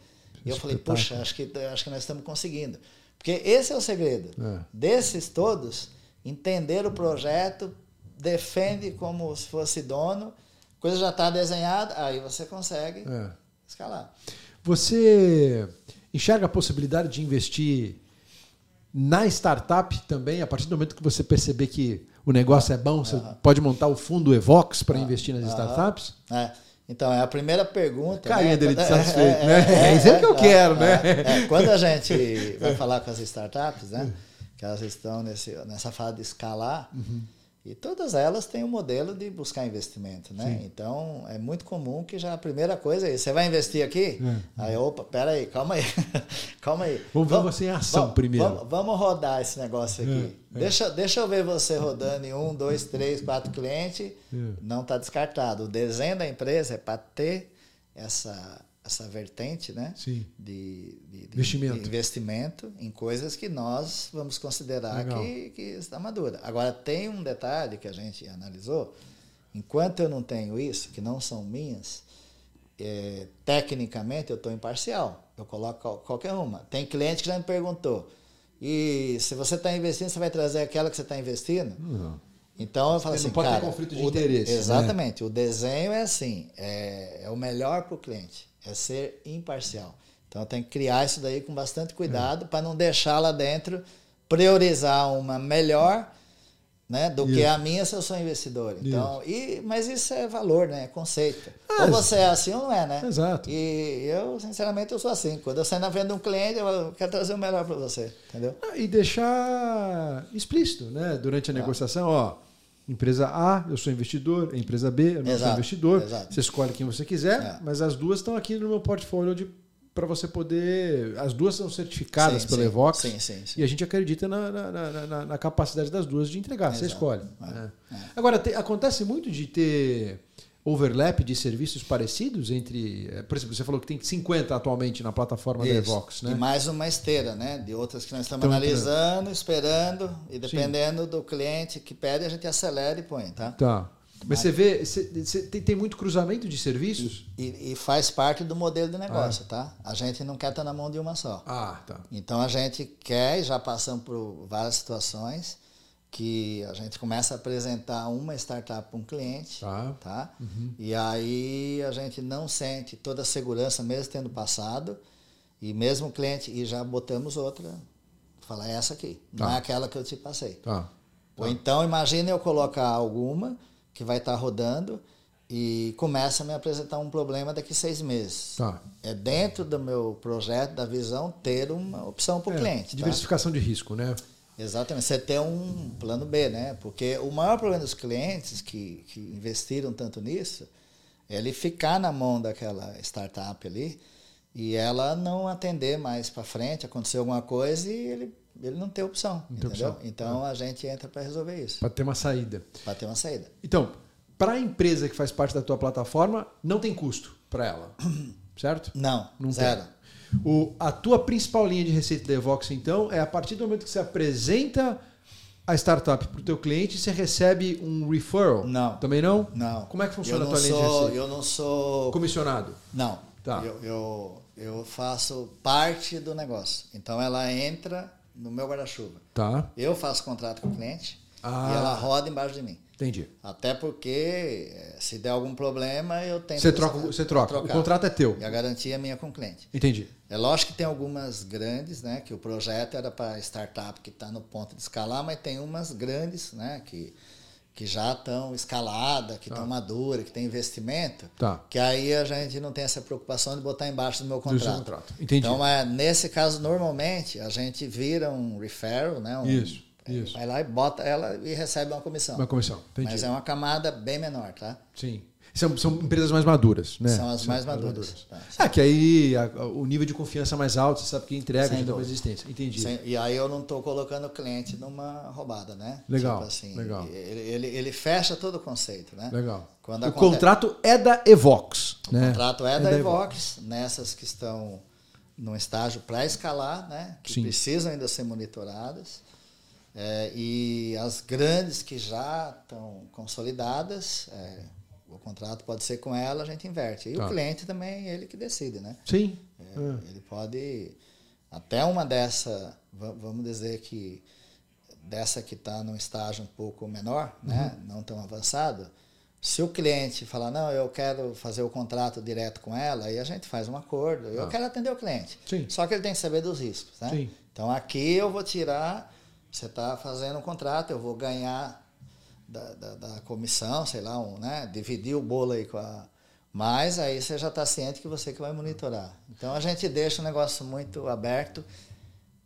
E eu falei, puxa, acho que, acho que nós estamos conseguindo. Porque esse é o segredo. É. Desses todos, entender o projeto, defende como se fosse dono, coisa já está desenhada, aí você consegue é. escalar.
Você enxerga a possibilidade de investir na startup também, a partir do momento que você perceber que o negócio é bom, você pode montar o fundo Evox para investir nas startups?
É. Então, é a primeira pergunta.
Carinha né? dele de satisfeito, *laughs* é, né? É, é, isso é, que eu quero, né?
quando a gente *laughs* vai falar com as startups, né? que elas estão nesse, nessa fase de escalar, uhum. E todas elas têm um modelo de buscar investimento, né? Sim. Então, é muito comum que já a primeira coisa é, você vai investir aqui? É. Aí, opa, pera aí, calma aí, *laughs* calma aí.
Vamos ver você em ação vamos, primeiro.
Vamos, vamos, rodar esse negócio aqui. É, é. Deixa, deixa eu ver você rodando em um, dois, três, quatro clientes, é. não está descartado. O desenho da empresa é para ter essa essa vertente né,
de,
de, de,
investimento.
de, investimento. em coisas que nós vamos considerar que, que está madura. Agora, tem um detalhe que a gente analisou. Enquanto eu não tenho isso, que não são minhas, é, tecnicamente eu estou imparcial. Eu coloco qualquer uma. Tem cliente que já me perguntou, e se você está investindo, você vai trazer aquela que você está investindo?
Não.
Então eu falo assim,
não pode
cara,
ter conflito de interesse.
Né? Exatamente. Né? O desenho é assim, é, é o melhor para o cliente é ser imparcial. Então tem que criar isso daí com bastante cuidado é. para não deixar lá dentro priorizar uma melhor né, do isso. que a minha se eu sou investidor. Então, e, mas isso é valor, né? É conceito. ou você é assim ou não é, né?
Exato.
E eu, sinceramente, eu sou assim. Quando eu saio na frente de um cliente, eu quero trazer o melhor para você, entendeu?
Ah, e deixar explícito, né? Durante a ah. negociação, ó Empresa A, eu sou investidor, empresa B, eu não exato, sou investidor. Exato. Você escolhe quem você quiser, é. mas as duas estão aqui no meu portfólio de para você poder. As duas são certificadas sim, pela Evox.
Sim, sim,
e a gente acredita na, na, na, na, capacidade das duas de entregar. Exato. Você escolhe. É. É. Agora, te, acontece muito de ter overlap de serviços parecidos entre. Eh, por exemplo, você falou que tem 50 atualmente na plataforma Isso. da Evox, né?
E mais uma esteira, né? De outras que nós estamos então, analisando, esperando, e dependendo Sim. do cliente que pede, a gente acelera e põe, tá?
Tá. Mas você vê, você, você tem, tem muito cruzamento de serviços?
E, e, faz parte do modelo de negócio, ah. tá? A gente não quer estar na mão de uma só.
Ah, tá.
Então a gente quer, já passamos por várias situações, que a gente começa a apresentar uma startup para um cliente,
tá?
tá?
Uhum.
E aí a gente não sente toda a segurança, mesmo tendo passado, e mesmo o cliente, e já botamos outra, falar é essa aqui, tá. não é aquela que eu te passei.
Tá.
Ou tá. então imagine eu colocar alguma que vai estar tá rodando e começa a me apresentar um problema daqui seis meses.
Tá.
É dentro do meu projeto, da visão, ter uma opção para o é, cliente. Tá?
Diversificação tá? de risco, né?
Exatamente, você tem um plano B, né? Porque o maior problema dos clientes que, que investiram tanto nisso é ele ficar na mão daquela startup ali e ela não atender mais para frente, acontecer alguma coisa e ele, ele não tem opção, não entendeu? Opção. Então é. a gente entra para resolver isso.
Para ter uma saída.
Para ter uma saída.
Então, para a empresa que faz parte da tua plataforma, não tem custo para ela, *clears throat* certo?
Não, não zero. Tem.
O, a tua principal linha de receita da Evox, então, é a partir do momento que você apresenta a startup para o teu cliente, você recebe um referral?
Não.
Também não?
Não.
Como é que funciona
a
tua
sou,
linha de receita?
Eu não sou...
Comissionado?
Não.
Tá.
Eu, eu, eu faço parte do negócio. Então, ela entra no meu guarda-chuva.
Tá.
Eu faço contrato com o cliente
ah.
e ela roda embaixo de mim.
Entendi.
Até porque eh, se der algum problema, eu tenho
Você troca, você troca. O contrato é teu.
E a garantia é minha com o cliente.
Entendi.
É lógico que tem algumas grandes, né? Que o projeto era para startup que está no ponto de escalar, mas tem umas grandes, né? Que, que já estão escaladas, que estão tá. maduras, que tem investimento.
Tá.
Que aí a gente não tem essa preocupação de botar embaixo do meu contrato.
Do contrato. Entendi.
Então, é, nesse caso, normalmente, a gente vira um referral, né? Um,
Isso isso.
Vai lá e bota ela e recebe uma comissão.
Uma comissão, entendi.
Mas é uma camada bem menor, tá?
Sim. São, são empresas mais maduras, né?
São as mais maduras. maduras.
Tá, ah, que aí a, a, o nível de confiança é mais alto, você sabe que entrega já uma existência. Entendi. Sem,
e aí eu não estou colocando o cliente numa roubada, né?
Legal.
Tipo assim,
legal.
Ele, ele, ele, fecha todo o conceito, né?
Legal.
Quando
o acontece... contrato é da Evox.
O
né?
contrato é, é da, da Evox, Evox, nessas que estão no estágio para escalar, né? Que Sim. precisam ainda ser monitoradas. É, e as grandes que já estão consolidadas, é, o contrato pode ser com ela, a gente inverte. E tá. o cliente também, ele que decide, né?
Sim.
É, é. Ele pode, até uma dessa, vamos dizer que dessa que está num estágio um pouco menor, né? uhum. né? não tão avançado, se o cliente falar, não, eu quero fazer o contrato direto com ela, aí a gente faz um acordo. Eu ah. quero atender o cliente.
Sim.
Só que ele tem que saber dos riscos. Né?
Sim.
Então aqui eu vou tirar você está fazendo um contrato, eu vou ganhar da, da, da, comissão, sei lá, um, né? dividir o bolo aí com a. Mas aí você já está ciente que você que vai monitorar. Então a gente deixa o negócio muito aberto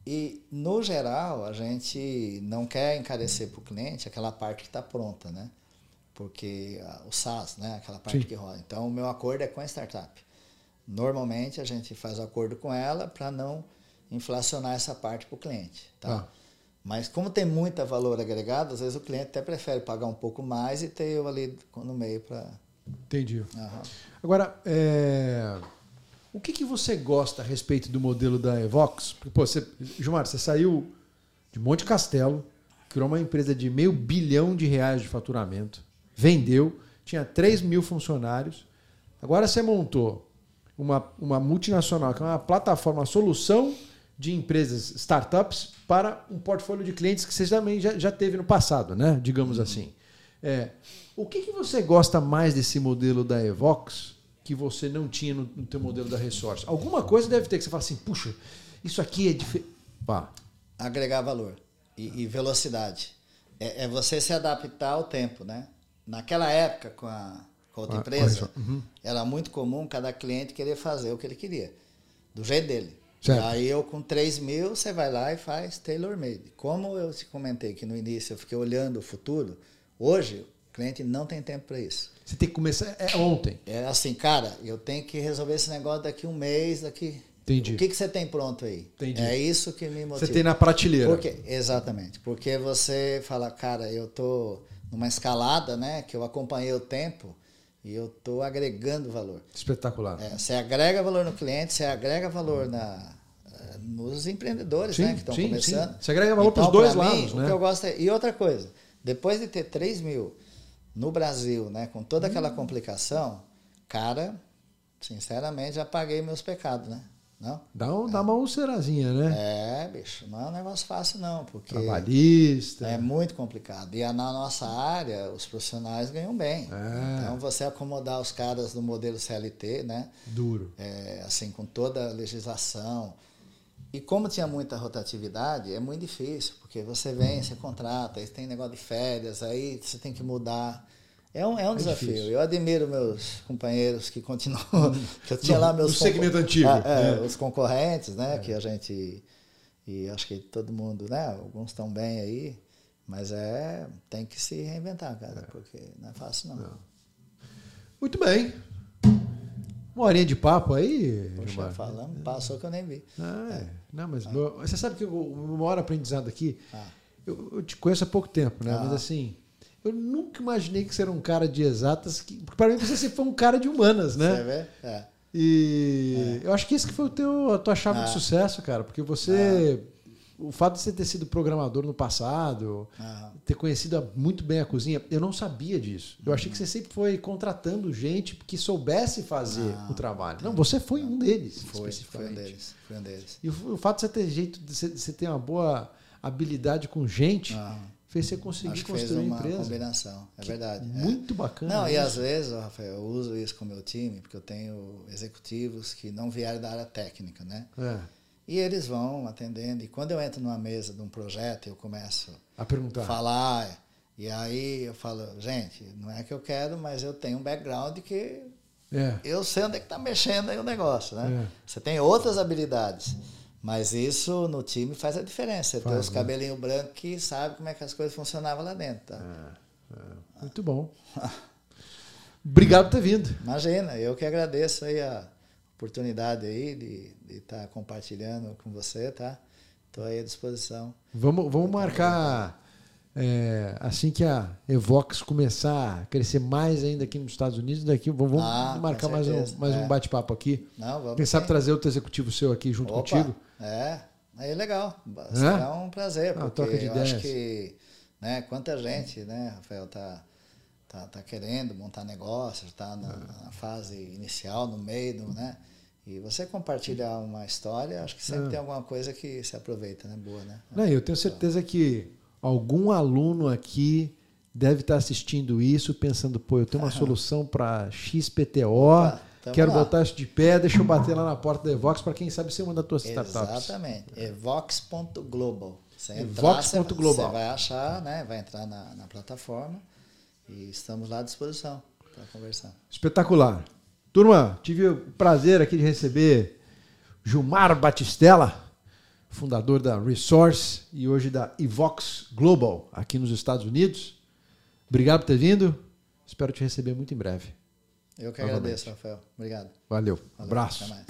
e, no geral, a gente não quer encarecer para o cliente aquela parte que está pronta, né? Porque o SaaS, né? aquela parte Sim. que rola. Então o meu acordo é com a startup. Normalmente a gente faz acordo com ela para não inflacionar essa parte para o cliente. Tá? Ah. Mas como tem muita valor agregado, às vezes o cliente até prefere pagar um pouco mais e ter eu ali no meio para.
Entendi. Uhum. Agora, é... o que, que você gosta a respeito do modelo da Evox? Porque, pô, você, Gilmar, você saiu de Monte Castelo, criou uma empresa de meio bilhão de reais de faturamento, vendeu, tinha 3 mil funcionários. Agora você montou uma, uma multinacional, que é uma plataforma, uma solução de empresas, startups, para um portfólio de clientes que você também já, já teve no passado, né? digamos uhum. assim. É, o que, que você gosta mais desse modelo da Evox que você não tinha no, no teu modelo da Resource? Alguma coisa deve ter que você fala assim, puxa, isso aqui é diferente.
Agregar valor e, e velocidade. É, é, você se adaptar ao tempo, né? Naquela época, com a, com outra ah, empresa, uhum. era muito comum cada cliente querer fazer o que ele queria, do jeito dele.
Certo.
Aí eu com 3 mil, você vai lá e faz tailor-made. Como eu te comentei que no início eu fiquei olhando o futuro, hoje o cliente não tem tempo para isso.
Você tem que começar é ontem.
É assim, cara, eu tenho que resolver esse negócio daqui um mês, daqui.
Entendi.
O que, que você tem pronto aí?
Entendi.
É isso que me motiva.
Você tem na prateleira.
Porque, exatamente. Porque você fala, cara, eu tô numa escalada, né? Que eu acompanhei o tempo e eu estou agregando valor.
Espetacular.
É, você agrega valor no cliente, você agrega valor na, eh, nos empreendedores
sim,
né, que estão começando. Sim.
Você agrega valor então, para os dois lados. Mim,
né? O que eu gosto é, e outra coisa, depois de ter 3 mil no Brasil, né, com toda aquela complicação, cara, sinceramente, já paguei meus pecados, né? Não?
Dá, um, dá uma ulcerazinha, né?
É, bicho, não é um negócio fácil não, porque
Trabalhista.
é muito complicado. E na nossa área, os profissionais ganham bem.
É.
Então, você acomodar os caras do modelo CLT, né?
Duro.
É, assim, com toda a legislação. E como tinha muita rotatividade, é muito difícil, porque você vem, você contrata, aí tem negócio de férias, aí você tem que mudar. É um, é um desafio.
difícil.
Eu admiro meus companheiros que continuam. que eu tinha
No-
lá meus
no segmento antigo,
Ah, é,
é.
Os concorrentes, né? Que a gente. E acho que todo mundo, né? Alguns estão bem aí, mas é. Tem que se reinventar, cara, porque não é fácil, não.
Muito bem. Uma horinha de papo aí,
Poxa, falando, passou que eu nem vi.
Ah, é. Não, mas meu- você sabe que o o maior aprendizado aqui,
Ah.
eu, eu te conheço há pouco tempo, né?
Ah.
Mas assim, eu nunca imaginei que você era um cara de exatas, que, porque para mim você sempre foi um cara de humanas, né?
Você vê? É.
E eu acho que esse que foi o teu, a tua chave
Ah.
de sucesso, cara, porque você, o fato de você ter sido programador no passado, ter conhecido muito bem a cozinha, eu não sabia disso. Eu achei que você sempre foi contratando gente que soubesse fazer o trabalho. Não, você foi um deles,
Foi, foi um deles. Foi um deles.
E o, fato de você ter jeito, de você, ter uma boa habilidade com gente. Fez você conseguir
Acho que fez
construir
uma
empresa.
combinação, é verdade. é.
Muito bacana.
Não, e
isso.
às vezes, Rafael, eu uso isso com o meu time, porque eu tenho executivos que não vieram da área técnica, né?
É,
E eles vão atendendo, e quando eu entro numa mesa de um projeto, eu começo
a perguntar.
falar, e aí eu falo, gente, não é que eu quero, mas eu tenho um background que
É.
eu sei onde é que tá mexendo aí o negócio, né?
É.
Você tem outras habilidades, mas isso no time faz a diferença. Você tem
Faz,
os
né?
cabelinhos brancos que sabe como é que as coisas funcionavam lá dentro, tá?
É, é. Muito bom. Obrigado por ter vindo.
Imagina, eu que agradeço aí a oportunidade aí de estar compartilhando com você, tá? Estou aí à disposição.
Vamos, vamos marcar é, assim que a Evox começar a crescer mais ainda aqui nos Estados Unidos, daqui vamos,
Ah,
marcar mais, um, mais um
É.
bate-papo aqui.
Não, vamos.
Quem sabe trazer outro executivo seu aqui junto
Opa,
contigo.
É, aí legal. Será um prazer,
Ah,
porque
de
eu acho
ideias.
que, né, quanta gente, né, Rafael, tá, tá, tá querendo montar negócio, tá na,
É.
na fase inicial, no meio, do, né? E você compartilhar uma história, acho que sempre
É.
tem alguma coisa que se aproveita, né? Boa, né?
Não, eu tenho certeza que algum aluno aqui deve estar assistindo isso, pensando, pô, eu tenho uma *laughs* solução para XPTO,
Opa, tamo
quero
lá.
botar isso de pé, deixa eu bater lá na porta da Evox para quem sabe ser uma das tuas startups.
Exatamente. Evox.global. Você entrar, você vai achar, né? Vai entrar na, na plataforma e estamos lá à disposição para conversar.
Espetacular. Turma, tive o prazer aqui de receber Gilmar Batistella, fundador da Resource e hoje da Evox Global, aqui nos Estados Unidos. Obrigado por ter vindo. Espero te receber muito em breve.
Eu que agradeço, Rafael. Obrigado.
Valeu.
Valeu.
Abraço.
Até mais.